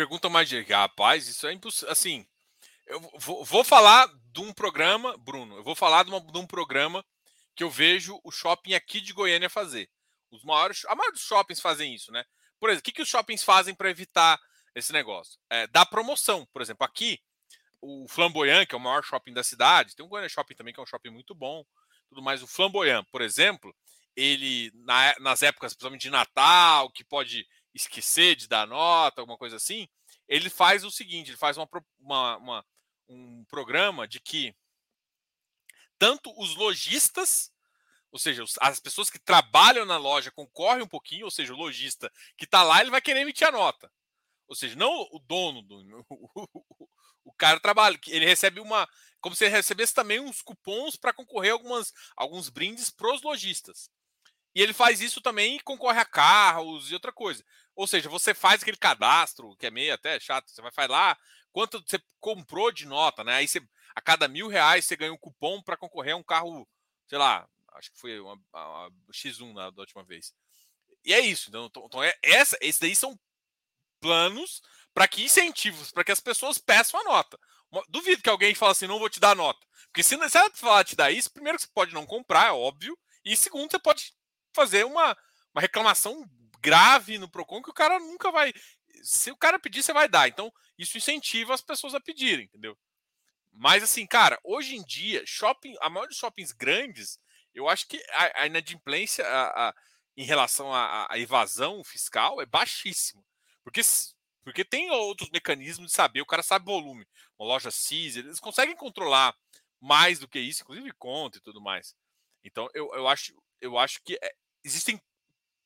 Pergunta mais de rapaz, isso é impossível. Assim, eu vou, vou, falar de um programa, Bruno, eu vou falar de, uma, de, um programa que eu vejo o shopping aqui de Goiânia fazer. Os maiores, a maioria dos shoppings fazem isso, né? Por exemplo, o que, que os shoppings fazem para evitar esse negócio? É, dá promoção. Por exemplo, aqui, o Flamboyant, que é o maior shopping da cidade, tem um Goiânia Shopping também, que é um shopping muito bom, tudo mais. O Flamboyant, por exemplo, ele, na, nas épocas, principalmente de Natal, que pode esquecer de dar nota, alguma coisa assim, ele faz o seguinte: ele faz uma, uma, uma um programa de que tanto os lojistas, ou seja, as pessoas que trabalham na loja concorrem um pouquinho, ou seja, o lojista que está lá, ele vai querer emitir a nota. Ou seja, não o dono do. O, cara trabalha, ele recebe uma. Como se ele recebesse também uns cupons para concorrer algumas, alguns brindes para os lojistas. E ele faz isso também e concorre a carros e outra coisa. Ou seja, você faz aquele cadastro, que é meio até chato, você vai lá quanto você comprou de nota, né? Aí você, a cada mil reais você ganha um cupom para concorrer a um carro, sei lá, acho que foi uma, uma X1 na, da última vez. E é isso. Então, então, então é, essa, esses daí são planos para que incentivos, para que as pessoas peçam a nota. Duvido que alguém fale assim, não vou te dar nota. Porque se, se ela falar te dar isso, primeiro que você pode não comprar, é óbvio. E segundo, você pode fazer uma, uma reclamação grave no Procon que o cara nunca vai. Se o cara pedir, você vai dar. Então, isso incentiva as pessoas a pedirem, entendeu? Mas assim, cara, hoje em dia, shopping, a maioria dos shoppings grandes, eu acho que a, a inadimplência a, a, em relação à evasão fiscal é baixíssima. Porque, porque tem outros mecanismos de saber, o cara sabe volume. Uma loja CIS, eles conseguem controlar mais do que isso, inclusive conta e tudo mais. Então, eu, eu, acho, eu acho que é, existem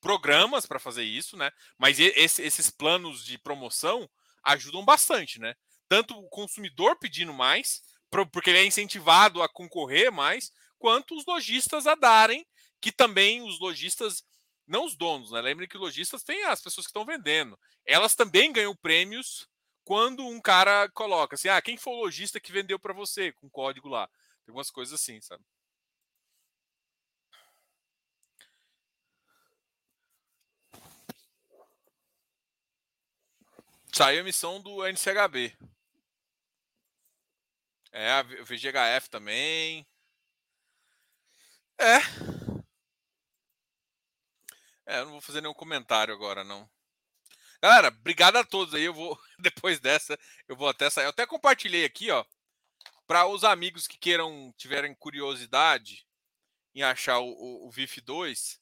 programas para fazer isso, né? Mas esse, esses planos de promoção ajudam bastante, né? Tanto o consumidor pedindo mais, porque ele é incentivado a concorrer mais, quanto os lojistas a darem, que também os lojistas, não os donos, né? Lembrem que lojistas têm as pessoas que estão vendendo. Elas também ganham prêmios quando um cara coloca assim: ah, quem foi o lojista que vendeu para você com código lá? Tem algumas coisas assim, sabe? Saiu a emissão do NCHB. É, a VGHF também. É. É, eu não vou fazer nenhum comentário agora, não. Galera, obrigado a todos aí. Eu vou, depois dessa, eu vou até sair. Eu até compartilhei aqui, ó, para os amigos que queiram, tiverem curiosidade em achar o, o, o VIF 2.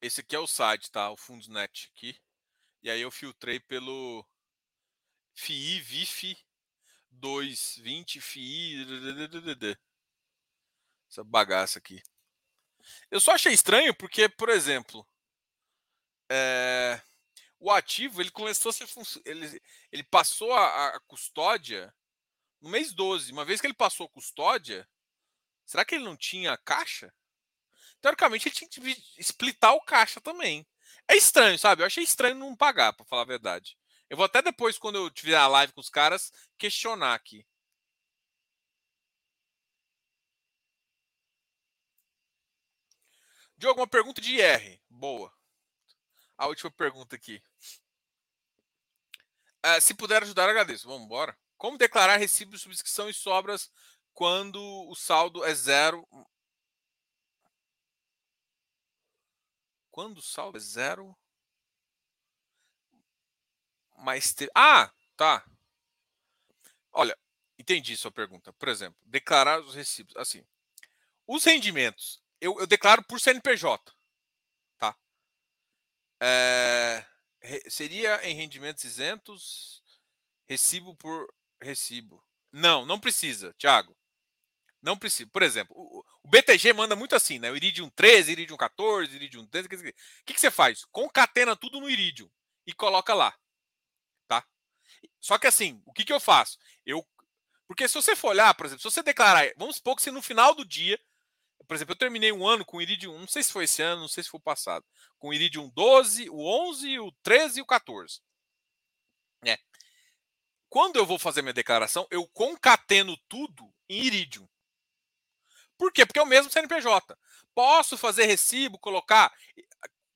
Esse aqui é o site, tá? O Fundnet aqui. E aí eu filtrei pelo FII, VIF 220, FII. Essa bagaça aqui. Eu só achei estranho porque, por exemplo, é, o ativo ele começou a ser ele, ele passou a, a, custódia no mês 12. Uma vez que ele passou a custódia, será que ele não tinha caixa? Teoricamente ele tinha que splitar o caixa também. É estranho, sabe? Eu achei estranho não pagar, para falar a verdade. Eu vou até depois, quando eu tiver a live com os caras, questionar aqui. Diogo, uma pergunta de IR. Boa. A última pergunta aqui. Uh, se puder ajudar, agradeço. Vamos embora. Como declarar recibos, subscrição e sobras quando o saldo é zero Quando o saldo é zero. Mas. Te... Ah, tá. Olha, entendi sua pergunta. Por exemplo, declarar os recibos. Assim, os rendimentos, eu, eu declaro por CNPJ. Tá? É, seria em rendimentos isentos, recibo por recibo. Não, não precisa, Thiago. Não precisa. Por exemplo, BTG manda muito assim, né? O Iridium 13, Iridium 14, Iridium 13. O que, que você faz? Concatena tudo no Iridium e coloca lá. Tá? Só que assim, o que, que eu faço? Eu. Porque se você for olhar, por exemplo, se você declarar, vamos supor que se no final do dia, por exemplo, eu terminei um ano com Iridium, não sei se foi esse ano, não sei se foi passado, com Iridium 12, o 11, o 13 e o 14. É. Quando eu vou fazer minha declaração, eu concateno tudo em Iridium. Por quê? Porque é o mesmo CNPJ. Posso fazer recibo, colocar.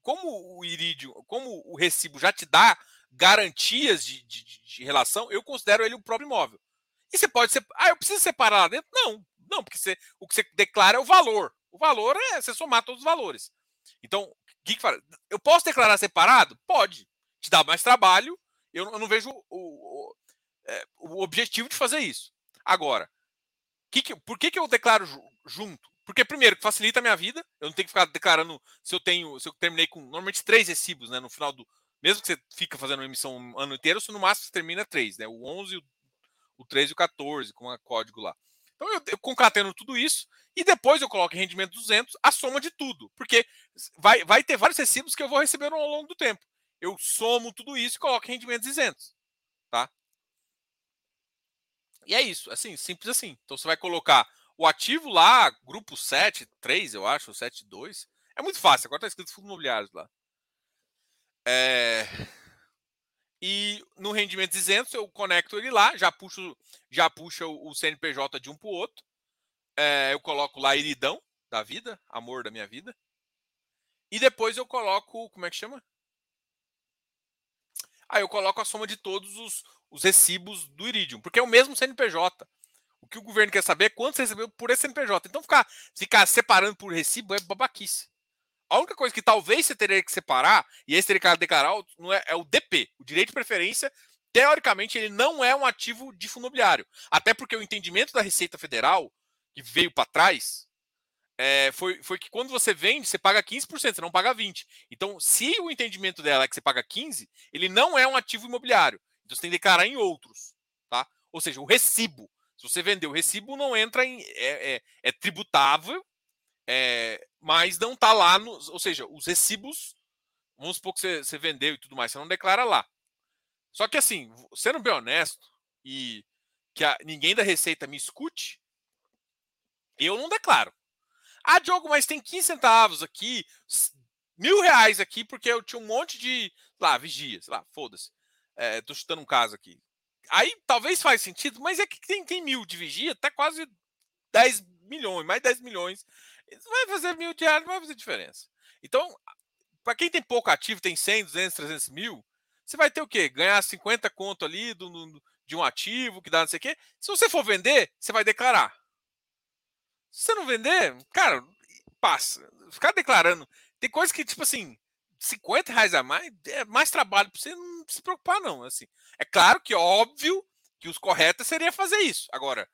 Como o Iridium, como o recibo já te dá garantias de, de, de relação, eu considero ele o próprio imóvel. E você pode ser. Ah, eu preciso separar lá dentro? Não, não, porque você, o que você declara é o valor. O valor é você somar todos os valores. Então, o que, que fala? Eu posso declarar separado? Pode. Te dá mais trabalho. Eu, eu não vejo o, o, é, o, objetivo de fazer isso. Agora, que que, por que, que eu declaro junto? Porque, primeiro, facilita a minha vida. Eu não tenho que ficar declarando se eu tenho. Se eu terminei com normalmente três recibos, né? No final do. Mesmo que você fica fazendo uma emissão um ano inteiro, se no máximo você termina três, né? O 11, o, o 13 e o 14, com a código lá. Então eu, eu concateno tudo isso e depois eu coloco em rendimento 200 a soma de tudo, porque vai, vai ter vários recibos que eu vou receber ao longo do tempo. Eu somo tudo isso e coloco em rendimento 200, tá? E é isso, assim, simples assim. Então você vai colocar o ativo lá, grupo 7, 3, eu acho, 7, 2. É muito fácil, agora está escrito fundos imobiliários lá. É... E no rendimento isento, eu conecto ele lá, já puxo, já puxa o CNPJ de um para o outro. É, eu coloco lá iridão da vida, amor da minha vida. E depois eu coloco, como é que chama? Aí eu coloco a soma de todos os, os recibos do Iridium, porque é o mesmo CNPJ. O que o governo quer saber é quanto você recebeu por esse CNPJ. Então ficar, ficar separando por recibo é babaquice. A única coisa que talvez você teria que separar, e esse teria que declarar, não é, é o DP, o direito de preferência. Teoricamente, ele não é um ativo de fundo imobiliário. Até porque o entendimento da Receita Federal, que veio para trás, é, foi, foi que quando você vende, você paga 15%, você não paga 20%. Então, se o entendimento dela é que você paga 15%, ele não é um ativo imobiliário. Então, você tem que declarar em outros. Tá? Ou seja, o recibo. Se você vender o recibo, não entra em. É, é, é tributável é, mas não está lá, no, ou seja, os recibos, vamos supor que você, você vendeu e tudo mais, você não declara lá. Só que assim, sendo bem honesto e que a, ninguém da Receita me escute, eu não declaro. Ah, Diogo, mas tem 15 centavos aqui, mil reais aqui, porque eu tinha um monte de, lá, vigia, sei lá, foda-se. É, tô chutando um caso aqui. Aí talvez faz sentido, mas é que tem, tem mil de vigia, até quase 10 milhões, mais 10 milhões vai fazer mil diários, não vai fazer diferença. Então, para quem tem pouco ativo, tem 100, 200, 300 mil, você vai ter o quê? Ganhar 50 conto ali do, do, de um ativo que dá não sei o quê. Se você for vender, você vai declarar. Se você não vender, cara, passa. Ficar declarando. Tem coisa que, tipo assim, 50 reais a mais é mais trabalho para você não se preocupar, não. Assim, é claro que, óbvio, que os corretos seria fazer isso. Agora,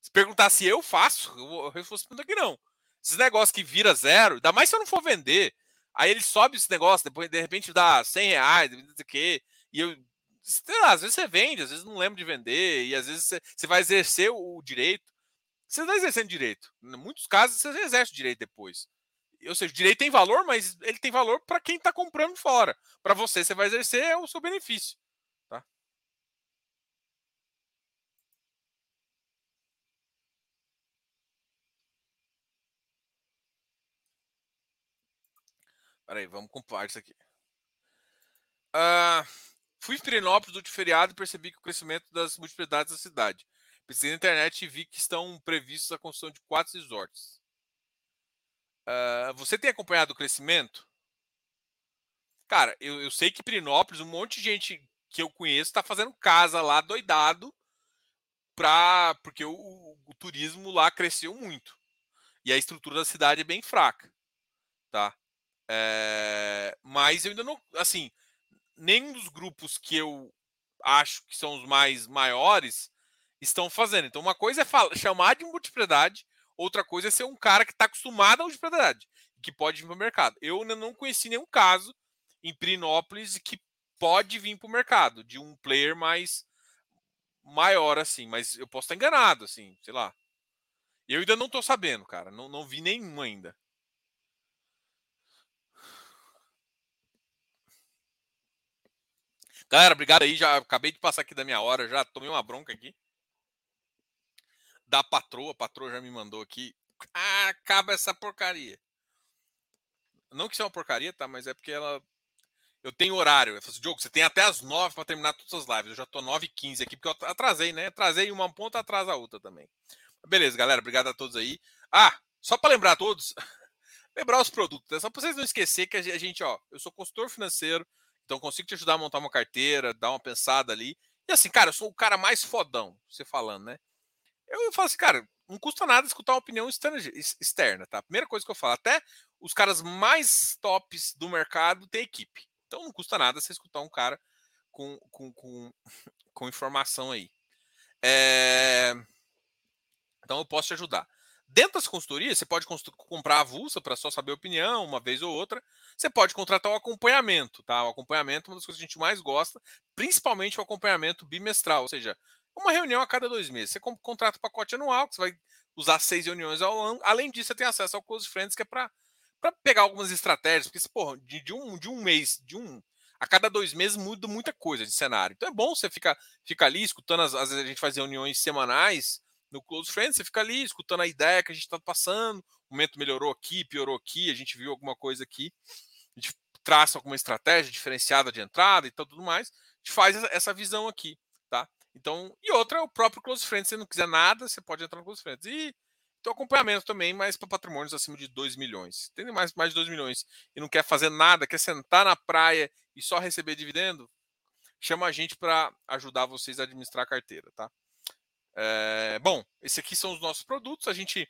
se perguntar se eu faço, eu vou responder que não. Esses negócios que vira zero, ainda mais se eu não for vender. Aí ele sobe esse negócio, depois de repente dá 100 reais, sei o quê. E eu, lá, às vezes você vende, às vezes não lembra de vender, e às vezes você, você vai exercer o direito. Você está exercendo direito. Em muitos casos você exerce o direito depois. Ou seja, o direito tem valor, mas ele tem valor para quem está comprando fora. Para você, você vai exercer o seu benefício. Peraí, vamos comprar isso aqui. Uh, fui em Pirenópolis do feriado e percebi que o crescimento das multiplicidades da cidade. Pesquisei na internet e vi que estão previstos a construção de quatro resorts. Uh, você tem acompanhado o crescimento? Cara, eu, eu sei que Pirenópolis, um monte de gente que eu conheço está fazendo casa lá doidado pra, porque o, o, o turismo lá cresceu muito. E a estrutura da cidade é bem fraca. Tá? É, mas eu ainda não. Assim, nenhum dos grupos que eu acho que são os mais maiores estão fazendo. Então, uma coisa é chamar de multipropriedade, outra coisa é ser um cara que está acostumado à multipropriedade, que pode vir para o mercado. Eu ainda não conheci nenhum caso em Pirinópolis que pode vir para o mercado, de um player mais maior, assim, mas eu posso estar enganado, assim, sei lá. Eu ainda não estou sabendo, cara. Não, não vi nenhum ainda. Galera, obrigado aí. Já acabei de passar aqui da minha hora, já tomei uma bronca aqui. Da patroa, a patroa já me mandou aqui. Ah, acaba essa porcaria. Não que seja uma porcaria, tá? Mas é porque ela. eu tenho horário. Eu falo assim, Diogo, você tem até as nove para terminar todas as lives. Eu já tô nove e quinze aqui, porque eu atrasei, né? Atrasei uma ponta, atrasa a outra também. Beleza, galera. Obrigado a todos aí. Ah, só para lembrar a todos, lembrar os produtos, né? só para vocês não esquecer que a gente, ó, eu sou consultor financeiro, então consigo te ajudar a montar uma carteira, dar uma pensada ali. E assim, cara, eu sou o cara mais fodão, você falando, né? Eu, falo assim, cara, não custa nada escutar uma opinião externa, tá? Primeira coisa que eu falo, até os caras mais tops do mercado têm equipe. Então não custa nada você escutar um cara com, com, com, com informação aí. É... Então eu posso te ajudar. Dentro das consultorias, você pode comprar avulsa para só saber a opinião, uma vez ou outra. Você pode contratar o acompanhamento, tá? O acompanhamento é uma das coisas que a gente mais gosta, principalmente o acompanhamento bimestral, ou seja, uma reunião a cada dois meses. Você contrata o pacote anual, que você vai usar seis reuniões ao ano. Além disso, você tem acesso ao Close Friends, que é para pegar algumas estratégias, porque, porra, de, de, um, de um mês, de um. A cada dois meses muda muita coisa de cenário. Então é bom você ficar ficar ali escutando, às vezes a gente faz reuniões semanais no Close Friends, você fica ali escutando a ideia que a gente está passando, o momento melhorou aqui, piorou aqui, a gente viu alguma coisa aqui, a gente traça alguma estratégia diferenciada de entrada e tudo mais, a gente faz essa visão aqui? Então, e outra é o próprio Close Friends, se você não quiser nada, você pode entrar no Close Friends. E então acompanhamento também, mas para patrimônios acima de 2 milhões. Tem mais, mais de 2 milhões e não quer fazer nada, quer sentar na praia e só receber dividendo, chama a gente para ajudar vocês a administrar a carteira, tá? É, bom, esses aqui são os nossos produtos. A gente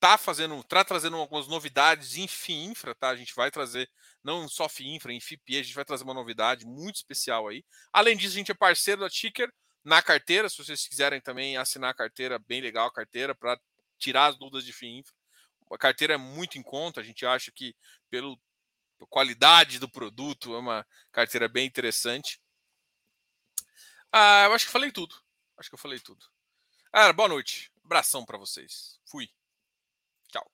tá fazendo, tá trazendo algumas novidades em FII Infra, tá? A gente vai trazer não só FII Infra, em FIPE, a gente vai trazer uma novidade muito especial aí. Além disso, a gente é parceiro da Ticker na carteira, se vocês quiserem também assinar a carteira, bem legal a carteira, para tirar as dúvidas de FIINFRA. A carteira é muito em conta, a gente acha que pelo qualidade do produto é uma carteira bem interessante. Ah, eu acho que falei tudo. Acho que eu falei tudo. Ah, boa noite. Abração para vocês. Fui. Tchau.